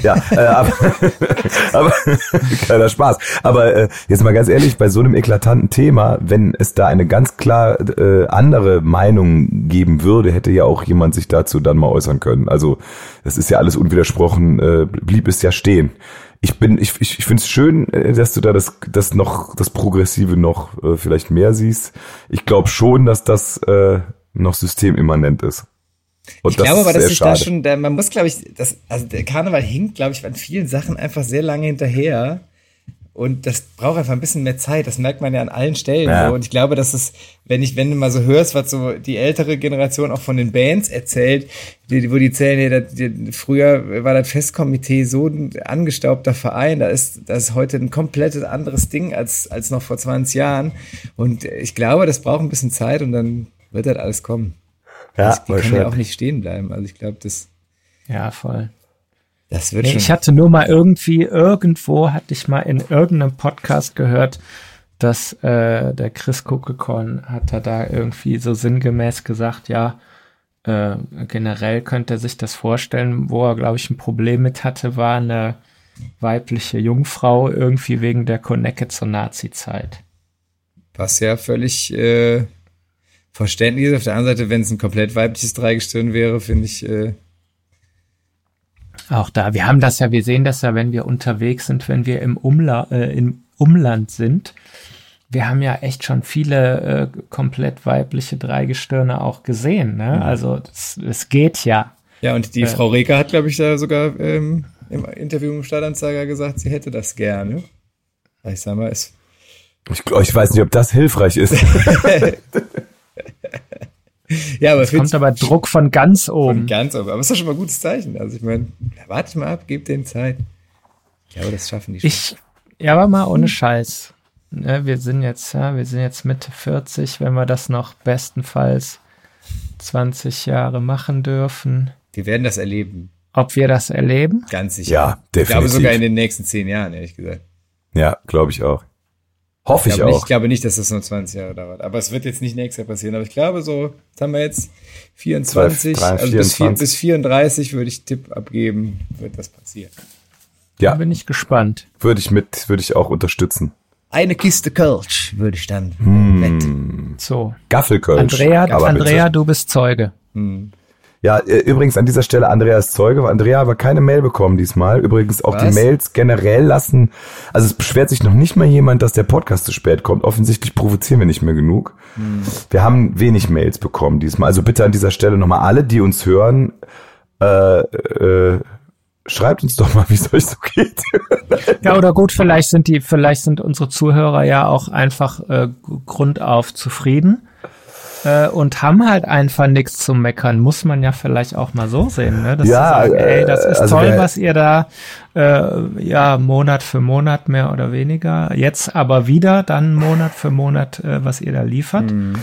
Ja, äh, aber, aber kleiner Spaß. Aber äh, jetzt mal ganz ehrlich, bei so einem eklatanten Thema, wenn es da eine ganz klar äh, andere Meinung geben würde, hätte ja auch jemand sich dazu dann mal äußern können. Also das ist ja alles unwidersprochen, äh, blieb es ja stehen. Ich bin, ich, ich, ich finde es schön, äh, dass du da das, das noch, das Progressive noch äh, vielleicht mehr siehst. Ich glaube schon, dass das äh, noch systemimmanent ist. Und ich glaube aber, dass sich da schon, der, man muss, glaube ich, das, also der Karneval hinkt, glaube ich, an vielen Sachen einfach sehr lange hinterher. Und das braucht einfach ein bisschen mehr Zeit. Das merkt man ja an allen Stellen. Ja. So. Und ich glaube, dass es, wenn ich, wenn du mal so hörst, was so die ältere Generation auch von den Bands erzählt, die, wo die zählen, ja, die, früher war das Festkomitee so ein angestaubter Verein. Da ist, das ist heute ein komplettes anderes Ding als, als noch vor 20 Jahren. Und ich glaube, das braucht ein bisschen Zeit und dann wird das alles kommen. Ja, das, die kann ja auch nicht stehen bleiben. Also ich glaube, das. Ja, voll. Das wird nee, schon. Ich hatte nur mal irgendwie, irgendwo hatte ich mal in irgendeinem Podcast gehört, dass äh, der Chris Kuckekorn hat er da irgendwie so sinngemäß gesagt, ja, äh, generell könnte er sich das vorstellen, wo er, glaube ich, ein Problem mit hatte, war eine weibliche Jungfrau irgendwie wegen der Konecke zur Nazi-Zeit. Was ja völlig äh, verständlich ist. Auf der anderen Seite, wenn es ein komplett weibliches Dreigestirn wäre, finde ich. Äh, auch da, wir haben das ja, wir sehen das ja, wenn wir unterwegs sind, wenn wir im, Umla äh, im Umland sind. Wir haben ja echt schon viele äh, komplett weibliche Dreigestirne auch gesehen. Ne? Mhm. Also es geht ja. Ja, und die äh, Frau Reker hat, glaube ich, da sogar ähm, im Interview im Stadtanzeiger gesagt, sie hätte das gerne. Ich sag mal, es. Ich, ich weiß nicht, ob das hilfreich ist. ja, aber es kommt aber Druck von ganz oben. Von ganz oben. Aber es ist doch schon mal ein gutes Zeichen. Also ich meine, warte mal ab, gebt den Zeit. Ja, aber das schaffen die schon. Ich, ja, aber mal ohne Scheiß. Ne, wir sind jetzt, ja, wir sind jetzt Mitte 40, wenn wir das noch bestenfalls 20 Jahre machen dürfen. Wir werden das erleben. Ob wir das erleben? Ganz sicher. Ja, definitiv. Ich glaube sogar in den nächsten zehn Jahren, ehrlich gesagt. Ja, glaube ich auch. Hoffe ich, ich auch. Nicht, ich glaube nicht, dass das nur 20 Jahre dauert. Aber es wird jetzt nicht nächstes Jahr passieren. Aber ich glaube so, jetzt haben wir jetzt 24, 3, 3, also 24. Bis, 4, bis 34 würde ich Tipp abgeben, wird das passieren. Ja. Da bin ich gespannt. Würde ich mit, würde ich auch unterstützen. Eine Kiste Kölsch würde ich dann hm. wetten. So. Gaffelkölsch. Andrea, Andrea, du bist Zeuge. Hm. Ja, äh, übrigens an dieser Stelle Andreas Zeuge. Andrea aber keine Mail bekommen diesmal. Übrigens auch Was? die Mails generell lassen. Also es beschwert sich noch nicht mal jemand, dass der Podcast zu spät kommt. Offensichtlich provozieren wir nicht mehr genug. Hm. Wir haben wenig Mails bekommen diesmal. Also bitte an dieser Stelle nochmal alle, die uns hören, äh, äh, schreibt uns doch mal, wie es euch so geht. ja, oder gut, vielleicht sind die, vielleicht sind unsere Zuhörer ja auch einfach äh, grundauf zufrieden äh, und haben halt einfach nichts zu meckern. Muss man ja vielleicht auch mal so sehen, ne? Dass ja, sagen, ey, das ist also toll, was ihr da äh, ja Monat für Monat mehr oder weniger. Jetzt aber wieder dann Monat für Monat, äh, was ihr da liefert. Mhm.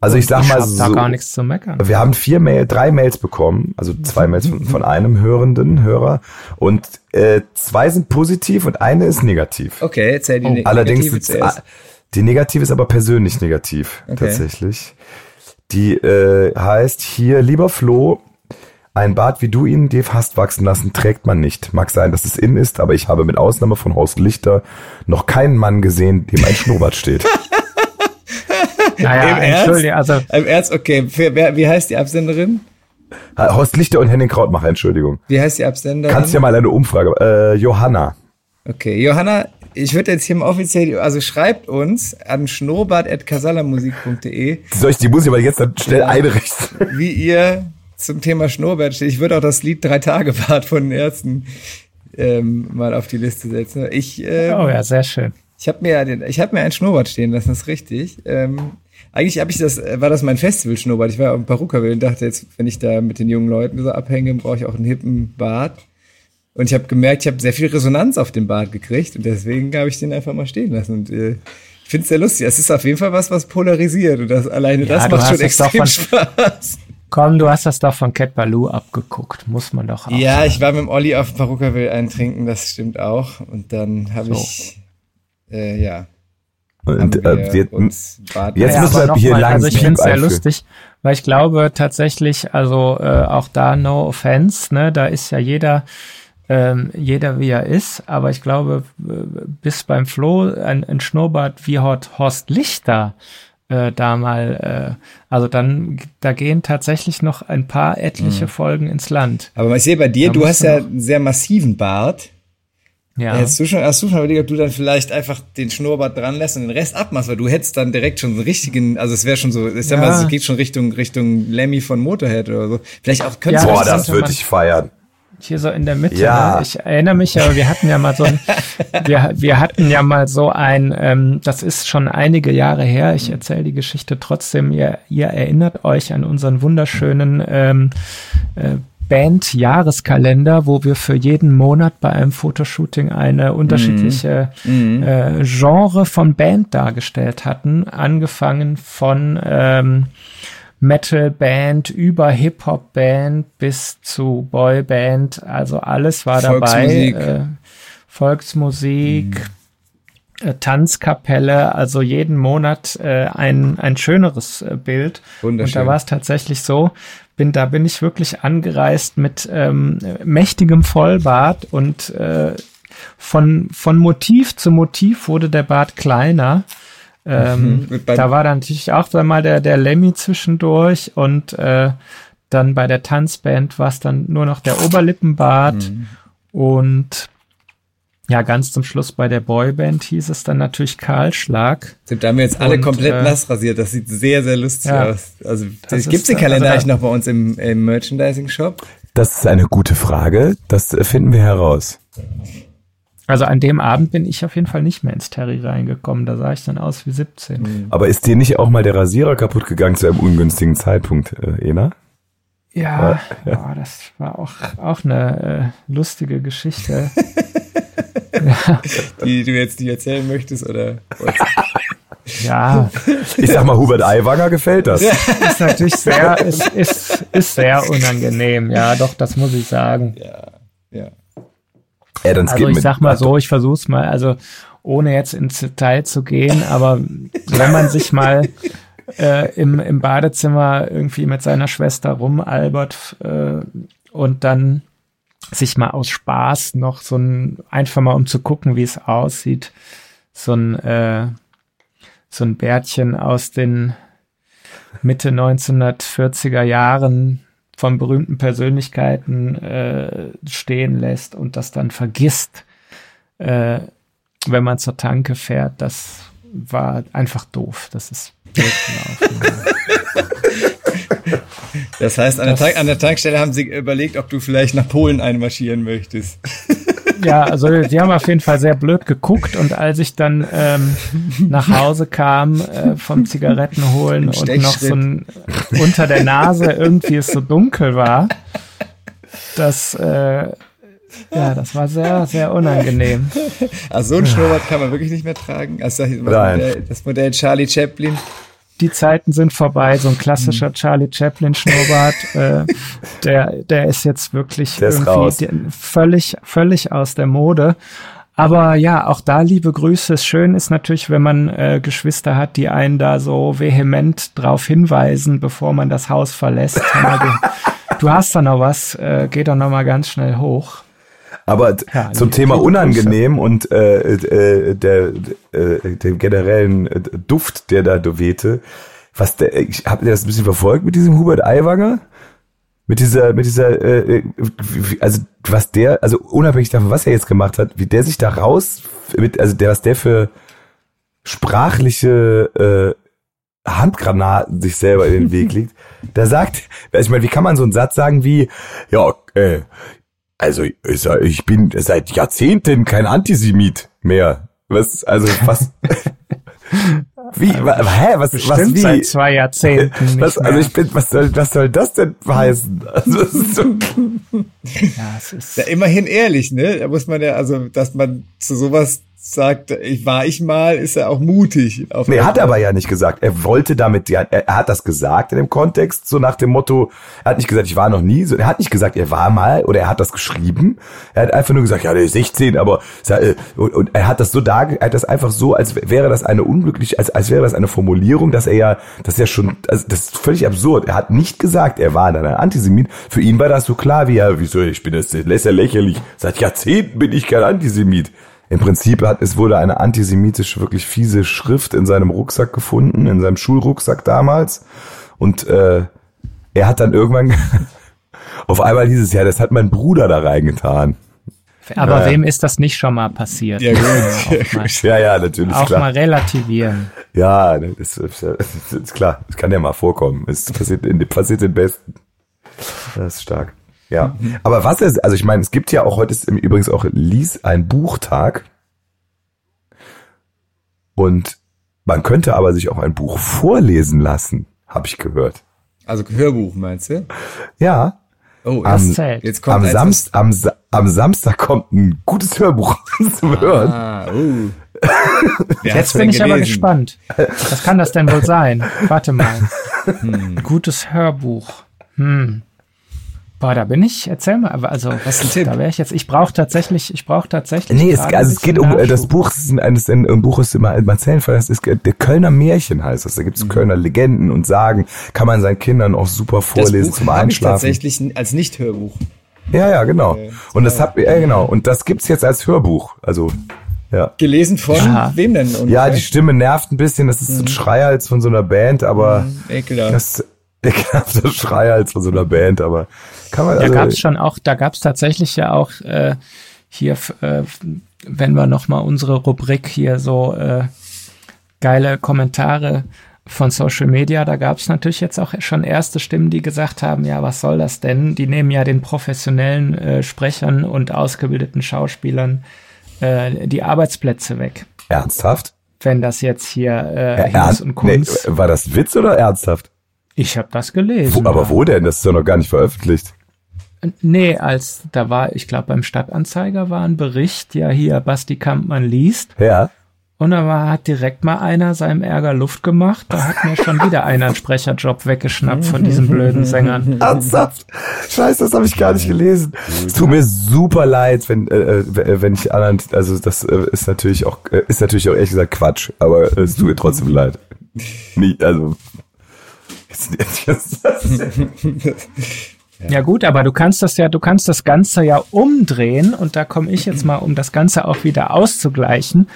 Also ich sag ich mal so, da gar nichts zu meckern. Wir haben vier Mail, drei Mails bekommen, also zwei Mails von, von einem hörenden Hörer und äh, zwei sind positiv und eine ist negativ. Okay, erzähl die oh. Allerdings ist, die negative ist aber persönlich negativ okay. tatsächlich. Die äh, heißt hier, lieber Flo, ein Bart wie du ihn, Dave, hast wachsen lassen, trägt man nicht. Mag sein, dass es in ist, aber ich habe mit Ausnahme von Horst Lichter noch keinen Mann gesehen, dem ein Schnurrbart steht. naja, Im Ernst? Also Im Ernst, okay. Wer, wie heißt die Absenderin? Horst Lichter und Henning Krautmacher, Entschuldigung. Wie heißt die Absenderin? Kannst ja mal eine Umfrage. Äh, Johanna. Okay, Johanna, ich würde jetzt hier mal offiziell, also schreibt uns an schnurrbart.casalamusik.de. Soll ich die Musik aber jetzt dann schnell ja, einrichten? Wie ihr zum Thema Schnurrbart steht. Ich würde auch das Lied Drei Tage Bart von den Ärzten ähm, mal auf die Liste setzen. Ich, ähm, oh ja, sehr schön. Ich habe mir, den, ich habe mir ein Schnurrbart stehen lassen, das ist richtig. Ähm, eigentlich habe ich das, war das mein Festival-Schnurrbart. Ich war auf dem Perukaville und dachte jetzt, wenn ich da mit den jungen Leuten so abhänge, brauche ich auch einen hippen Bart. Und ich habe gemerkt, ich habe sehr viel Resonanz auf den Bart gekriegt und deswegen habe ich den einfach mal stehen lassen. Und äh, ich finde es sehr lustig. Es ist auf jeden Fall was, was polarisiert und das alleine ja, das macht schon extrem Spaß. Komm, du hast das doch von Cat Baloo abgeguckt, muss man doch auch. Ja, sagen. ich war mit dem Olli auf Perukaville eintrinken, das stimmt auch. Und dann habe so. ich äh, ja. Und äh, wir, jetzt müssen wir hier mal, lang Also ich finde es sehr lustig, weil ich glaube tatsächlich, also äh, auch da no offense, ne, da ist ja jeder ähm, jeder wie er ist, aber ich glaube, bis beim Flo ein, ein Schnurrbart wie Horst Lichter äh, da mal, äh, also dann, da gehen tatsächlich noch ein paar etliche mhm. Folgen ins Land. Aber ich sehe bei dir, da du hast ja einen sehr massiven Bart. Ja. Hast du schon, hast du schon überlegt, ob du dann vielleicht einfach den Schnurrbart dran lässt und den Rest abmachst, weil du hättest dann direkt schon einen richtigen, also es wäre schon so, ich sag ja. mal, es geht schon Richtung, Richtung Lemmy von Motorhead oder so. Vielleicht auch könntest ja, Boah, das, das würde ich feiern. Hier so in der Mitte. Ja. Ne? Ich erinnere mich ja, wir hatten ja mal so ein, wir, wir hatten ja mal so ein, ähm, das ist schon einige Jahre her, ich erzähle die Geschichte trotzdem, ihr, ihr erinnert euch an unseren wunderschönen ähm, äh, Band-Jahreskalender, wo wir für jeden Monat bei einem Fotoshooting eine unterschiedliche mhm. äh, Genre von Band dargestellt hatten, angefangen von ähm, Metal-Band über Hip-Hop-Band bis zu Boy-Band. Also alles war dabei. Äh, Volksmusik, mhm. äh, Tanzkapelle, also jeden Monat äh, ein, ein schöneres äh, Bild. Und da war es tatsächlich so, bin, da bin ich wirklich angereist mit ähm, mächtigem Vollbart und äh, von, von Motiv zu Motiv wurde der Bart kleiner. Ähm, mhm, da war dann natürlich auch mal der, der Lemmy zwischendurch und äh, dann bei der Tanzband war es dann nur noch der Oberlippenbart mhm. und ja, ganz zum Schluss bei der Boyband hieß es dann natürlich Kahlschlag. Da haben wir jetzt alle und, komplett äh, nass rasiert. Das sieht sehr, sehr lustig ja, aus. Also gibt es den Kalender also, eigentlich noch bei uns im, im Merchandising-Shop? Das ist eine gute Frage. Das finden wir heraus. Also an dem Abend bin ich auf jeden Fall nicht mehr ins Terry reingekommen. Da sah ich dann aus wie 17. Mhm. Aber ist dir nicht auch mal der Rasierer kaputt gegangen zu einem ungünstigen Zeitpunkt, äh, Ena? Ja, ja. Oh, das war auch, auch eine äh, lustige Geschichte. ja. Die du jetzt nicht erzählen möchtest, oder? Ja. Ich sag mal, Hubert Aiwanger gefällt das. Ist natürlich sehr, ist, ist, ist sehr unangenehm. Ja, doch, das muss ich sagen. Ja, ja. Ja, dann also ich sag mal so, ich versuch's mal, also ohne jetzt ins Detail zu gehen, aber wenn man sich mal äh, im, im Badezimmer irgendwie mit seiner Schwester rumalbert äh, und dann sich mal aus Spaß noch so ein, einfach mal um zu gucken, wie es aussieht, so ein, äh, so ein Bärtchen aus den Mitte 1940er Jahren von berühmten Persönlichkeiten äh, stehen lässt und das dann vergisst, äh, wenn man zur Tanke fährt, das war einfach doof. Das ist blöd gelaufen. das heißt, an, das, der an der Tankstelle haben sie überlegt, ob du vielleicht nach Polen einmarschieren möchtest. Ja, also die haben auf jeden Fall sehr blöd geguckt und als ich dann ähm, nach Hause kam äh, vom Zigaretten holen und noch so ein, unter der Nase irgendwie es so dunkel war, das äh, ja, das war sehr, sehr unangenehm. Also so ein Schnurrbart kann man wirklich nicht mehr tragen. Also das Modell, das Modell Charlie Chaplin die Zeiten sind vorbei. So ein klassischer mhm. Charlie Chaplin Schnurrbart, äh, der, der ist jetzt wirklich ist irgendwie völlig, völlig aus der Mode. Aber ja, auch da liebe Grüße. Schön ist natürlich, wenn man äh, Geschwister hat, die einen da so vehement drauf hinweisen, bevor man das Haus verlässt. du, du hast da noch was, äh, geh doch noch mal ganz schnell hoch. Aber ja, zum Thema unangenehm und äh, äh, der, äh, dem generellen Duft, der da wehte, was der, ich ihr das ein bisschen verfolgt mit diesem Hubert Aiwanger? Mit dieser, mit dieser, äh, äh also was der, also unabhängig davon, was er jetzt gemacht hat, wie der sich da raus, mit, also der, was der für sprachliche äh, Handgranaten sich selber in den Weg legt. Da sagt, also ich meine, wie kann man so einen Satz sagen wie, ja, äh, also ich bin seit Jahrzehnten kein Antisemit mehr. Was, also was? Wie? Hä? Was? Was? Wie? Seit zwei Jahrzehnten. Was, also ich bin. Was soll? Was soll das denn heißen? Also es ist so. ja, es ist ja, immerhin ehrlich, ne? Da muss man ja, also, dass man zu sowas sagt, ich war ich mal, ist er auch mutig. Auf nee, hat er aber ja nicht gesagt. Er wollte damit, er, er hat das gesagt in dem Kontext, so nach dem Motto, er hat nicht gesagt, ich war noch nie, so, er hat nicht gesagt, er war mal oder er hat das geschrieben. Er hat einfach nur gesagt, ja, der ist 16, aber äh, und, und er hat das so da, er hat das einfach so, als wäre das eine unglücklich, als, als wäre das eine Formulierung, dass er ja, das ist ja schon, also das ist völlig absurd. Er hat nicht gesagt, er war dann ein Antisemit. Für ihn war das so klar wie, ja, wieso, ich bin das, lässt er lächerlich. Seit Jahrzehnten bin ich kein Antisemit. Im Prinzip hat, es wurde eine antisemitische, wirklich fiese Schrift in seinem Rucksack gefunden, in seinem Schulrucksack damals. Und äh, er hat dann irgendwann auf einmal dieses Jahr, das hat mein Bruder da reingetan. Aber naja. wem ist das nicht schon mal passiert? Ja, gut. ja, ja, natürlich. Auch klar. mal relativieren. Ja, das ist, das ist klar. Das kann ja mal vorkommen. Es passiert, passiert den Besten. Das ist stark. Ja, aber was ist, also ich meine, es gibt ja auch heute ist übrigens auch Lies ein Buchtag. Und man könnte aber sich auch ein Buch vorlesen lassen, habe ich gehört. Also Hörbuch meinst du? Ja. Oh, das am, zählt. Jetzt kommt am, Samst, am, am Samstag kommt ein gutes Hörbuch zum ah, Hören. Uh. Jetzt bin ich gelesen? aber gespannt. Was kann das denn wohl sein? Warte mal. Hm. Gutes Hörbuch. Hm. Boah, da bin ich. Erzähl mal, also was ist? Da wäre ich jetzt. Ich brauche tatsächlich, ich brauche tatsächlich. Nee, es, also es geht um Nachschub. das Buch. Ist ein, das ein, ein Buch ist immer Marcel das ist der Kölner Märchen heißt das. Da gibt es mhm. Kölner Legenden und Sagen. Kann man seinen Kindern auch super vorlesen das Buch zum Einschlafen. Ich tatsächlich als Nicht-Hörbuch. Ja, ja, genau. Okay, und das hab, ja genau. Und das gibt's jetzt als Hörbuch. Also ja. Gelesen von ja. wem denn? Ungefähr? Ja, die Stimme nervt ein bisschen. Das ist mhm. so ein mhm. Schreihals von so einer Band, aber mhm. Ekelhaft. das ekelhafter Schreihals von so einer Band, aber kann man. Also, da gab es schon auch, da gab es tatsächlich ja auch äh, hier, äh, wenn wir nochmal unsere Rubrik hier so äh, geile Kommentare von Social Media, da gab es natürlich jetzt auch schon erste Stimmen, die gesagt haben, ja, was soll das denn? Die nehmen ja den professionellen äh, Sprechern und ausgebildeten Schauspielern äh, die Arbeitsplätze weg. Ernsthaft? Wenn das jetzt hier äh, Hinz und Kunst. Nee, war das Witz oder ernsthaft? Ich habe das gelesen. Wo, aber wo denn? Das ist doch noch gar nicht veröffentlicht. Nee, als da war, ich glaube, beim Stadtanzeiger war ein Bericht, ja hier Basti Kampmann liest. Ja. Und da war, hat direkt mal einer seinem Ärger Luft gemacht. Da hat mir schon wieder einer einen Sprecherjob weggeschnappt von diesen blöden Sängern. Ernsthaft? Scheiße, das habe ich gar nicht gelesen. Es tut mir super leid, wenn, äh, äh wenn ich anderen, also das äh, ist natürlich auch, äh, ist natürlich auch ehrlich gesagt Quatsch, aber es tut mir trotzdem leid. Nie, also. Jetzt, ja. gut, aber du kannst das ja, du kannst das Ganze ja umdrehen und da komme ich jetzt mal, um das Ganze auch wieder auszugleichen,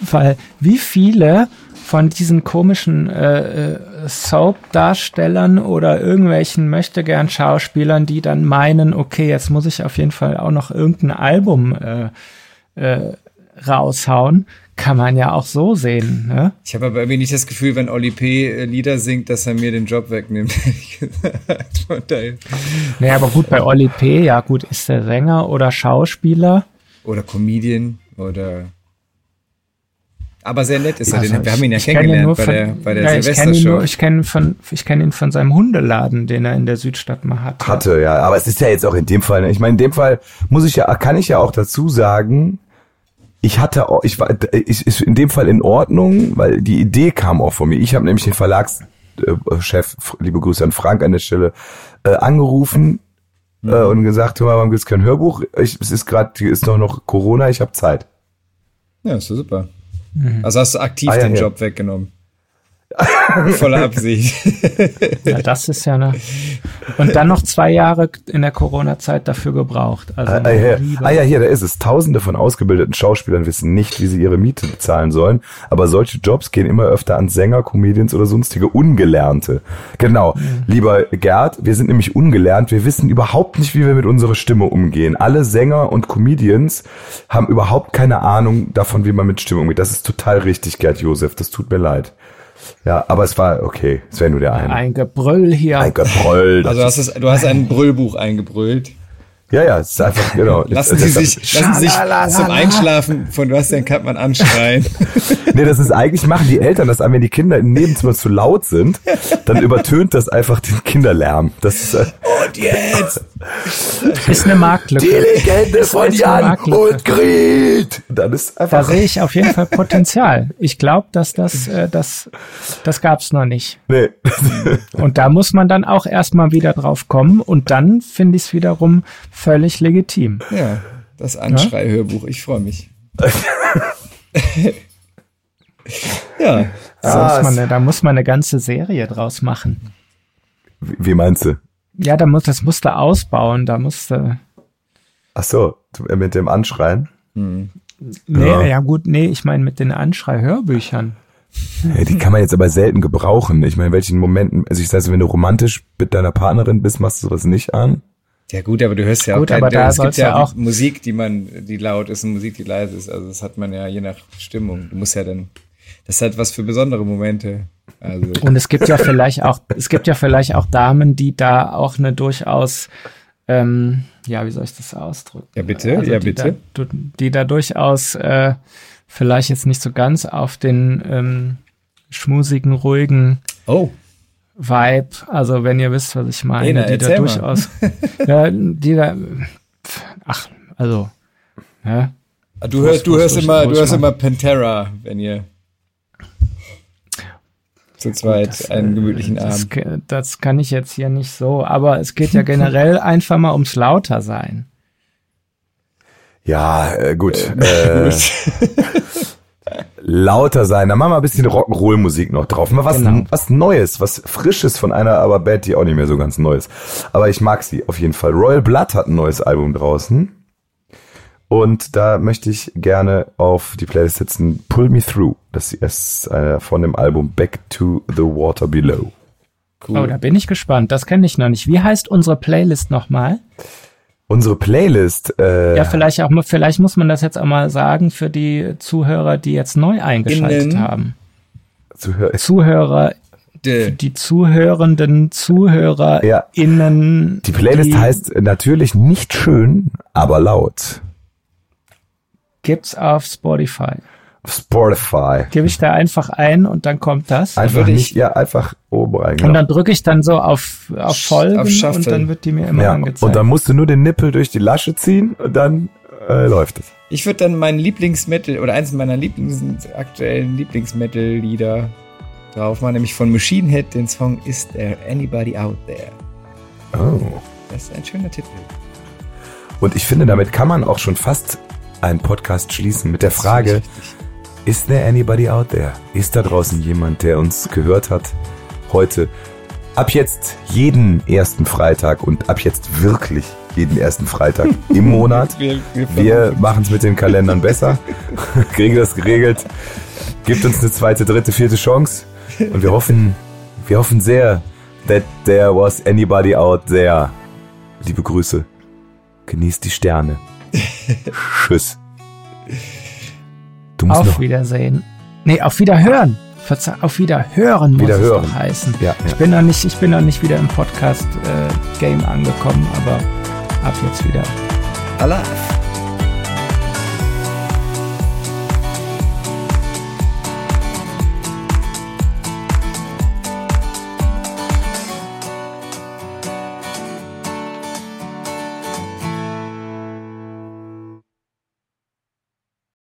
weil wie viele von diesen komischen äh, äh, Soap-Darstellern oder irgendwelchen möchtegern Schauspielern, die dann meinen, okay, jetzt muss ich auf jeden Fall auch noch irgendein Album äh, äh, raushauen, kann man ja auch so sehen. Ne? Ich habe aber irgendwie nicht das Gefühl, wenn Oli P. Äh, Lieder singt, dass er mir den Job wegnimmt. Von daher. Naja, aber gut, bei Oli P., ja gut, ist der Sänger oder Schauspieler. Oder Comedian oder aber sehr nett ist also er. Den, wir haben ihn ja kennengelernt bei der, bei der ja, Silvestershow. Ich kenne ihn, von, ich kenn ihn von seinem Hundeladen, den er in der Südstadt mal hatte. Hatte, ja. Aber es ist ja jetzt auch in dem Fall, ne? ich meine, in dem Fall muss ich ja, kann ich ja auch dazu sagen, ich hatte auch, ich war, ich, ist in dem Fall in Ordnung, weil die Idee kam auch von mir. Ich habe nämlich den Verlagschef, liebe Grüße an Frank an der Stelle, äh, angerufen mhm. äh, und gesagt, hör mal, warum gibt's kein Hörbuch? Ich, es ist gerade, ist noch noch Corona, ich habe Zeit. Ja, ist so super. Mhm. Also hast du aktiv ah, ja, den ja. Job weggenommen. Voller Absicht. ja, das ist ja eine. Und dann noch zwei Jahre in der Corona-Zeit dafür gebraucht. Also ah, ja. ah ja, hier, da ist es. Tausende von ausgebildeten Schauspielern wissen nicht, wie sie ihre Miete bezahlen sollen. Aber solche Jobs gehen immer öfter an Sänger, Comedians oder sonstige Ungelernte. Genau. Mhm. Lieber Gerd, wir sind nämlich ungelernt. Wir wissen überhaupt nicht, wie wir mit unserer Stimme umgehen. Alle Sänger und Comedians haben überhaupt keine Ahnung davon, wie man mit Stimme umgeht. Das ist total richtig, Gerd Josef. Das tut mir leid. Ja, aber es war okay. Es wäre nur der eine. Ein Gebrüll hier. Ein Gebrüll. Also hast es, du hast ein Brüllbuch eingebrüllt. Ja, ja, es ist einfach, genau. lassen Sie sich, lassen Sie sich zum Einschlafen von Bastian Kampmann anschreien. nee, das ist eigentlich, machen die Eltern das an, wenn die Kinder im Nebenzimmer zu laut sind, dann übertönt das einfach den Kinderlärm. Das ist, äh, Und jetzt! Ist eine Marktlücke. Die Legende von Jan und Gret! Dann ist einfach. Da sehe ich auf jeden Fall Potenzial. Ich glaube, dass das, äh, das, das gab's noch nicht. Nee. und da muss man dann auch erstmal wieder drauf kommen und dann finde ich es wiederum völlig legitim. Ja, das Anschrei-Hörbuch, ich freue mich. ja. Ah, muss man, da muss man eine ganze Serie draus machen. Wie, wie meinst du? Ja, da muss, das musst du ausbauen, da musst du. Ach so, mit dem Anschreien? Hm. Nee, ja. ja gut, nee, ich meine mit den Anschrei-Hörbüchern. Ja, die kann man jetzt aber selten gebrauchen. Ich meine, in welchen Momenten, also ich sage, wenn du romantisch mit deiner Partnerin bist, machst du sowas nicht an. Ja gut, aber du hörst ja gut, auch, aber da es gibt ja auch Musik, die man, die laut ist und Musik, die leise ist. Also das hat man ja je nach Stimmung. Du musst ja dann, das halt was für besondere Momente. Also. Und es gibt ja vielleicht auch, es gibt ja vielleicht auch Damen, die da auch eine durchaus, ähm, ja, wie soll ich das ausdrücken? Ja bitte, also ja bitte. Da, die da durchaus äh, vielleicht jetzt nicht so ganz auf den ähm, schmusigen, ruhigen oh Vibe, also wenn ihr wisst, was ich meine, Lena, die da durchaus, ja, die da, ach, also, ja, Du hörst, du hörst immer, du hörst immer Pantera, wenn ihr zu zweit das, einen gemütlichen das, Abend. Das kann ich jetzt hier nicht so, aber es geht ja generell einfach mal ums Lautersein. Ja, äh, gut. Äh, lauter sein. Dann machen wir ein bisschen Rock'n'Roll-Musik noch drauf. Mal was, genau. was Neues, was Frisches von einer aber Band, die auch nicht mehr so ganz neu ist. Aber ich mag sie auf jeden Fall. Royal Blood hat ein neues Album draußen. Und da möchte ich gerne auf die Playlist setzen Pull Me Through. Das ist äh, von dem Album Back to the Water Below. Cool. Oh, da bin ich gespannt. Das kenne ich noch nicht. Wie heißt unsere Playlist nochmal? Unsere Playlist. Äh, ja, vielleicht auch, vielleicht muss man das jetzt auch mal sagen für die Zuhörer, die jetzt neu eingeschaltet Innen. haben. Zuhör Zuhörer die zuhörenden ZuhörerInnen. Ja. Die Playlist die heißt natürlich nicht schön, aber laut gibt's auf Spotify. Spotify. Gebe ich da einfach ein und dann kommt das. Einfach nicht, ja, einfach oben rein. Genau. Und dann drücke ich dann so auf, auf Folgen auf und dann wird die mir immer ja, angezeigt. Und dann musst du nur den Nippel durch die Lasche ziehen und dann äh, läuft es. Ich würde dann mein Lieblingsmetal oder eins meiner Lieblings aktuellen Lieblingsmetal-Lieder drauf machen, nämlich von Machine Head den Song Is There Anybody Out There? Oh. Das ist ein schöner Titel. Und ich finde, damit kann man auch schon fast einen Podcast schließen mit der Frage, ist there anybody out there? Ist da draußen jemand, der uns gehört hat heute? Ab jetzt jeden ersten Freitag und ab jetzt wirklich jeden ersten Freitag im Monat. Wir, wir, wir machen es mit den Kalendern besser. Kriegen das geregelt. Gibt uns eine zweite, dritte, vierte Chance. Und wir hoffen, wir hoffen sehr, that there was anybody out there. Liebe Grüße. Genießt die Sterne. Tschüss. Auf noch. Wiedersehen. Nee, auf Wiederhören. Verzeih, auf Wiederhören muss Wiederhören. es heißen. Ja, ja. Ich bin noch nicht, ich bin noch nicht wieder im Podcast-Game äh, angekommen, aber ab jetzt wieder. Alive.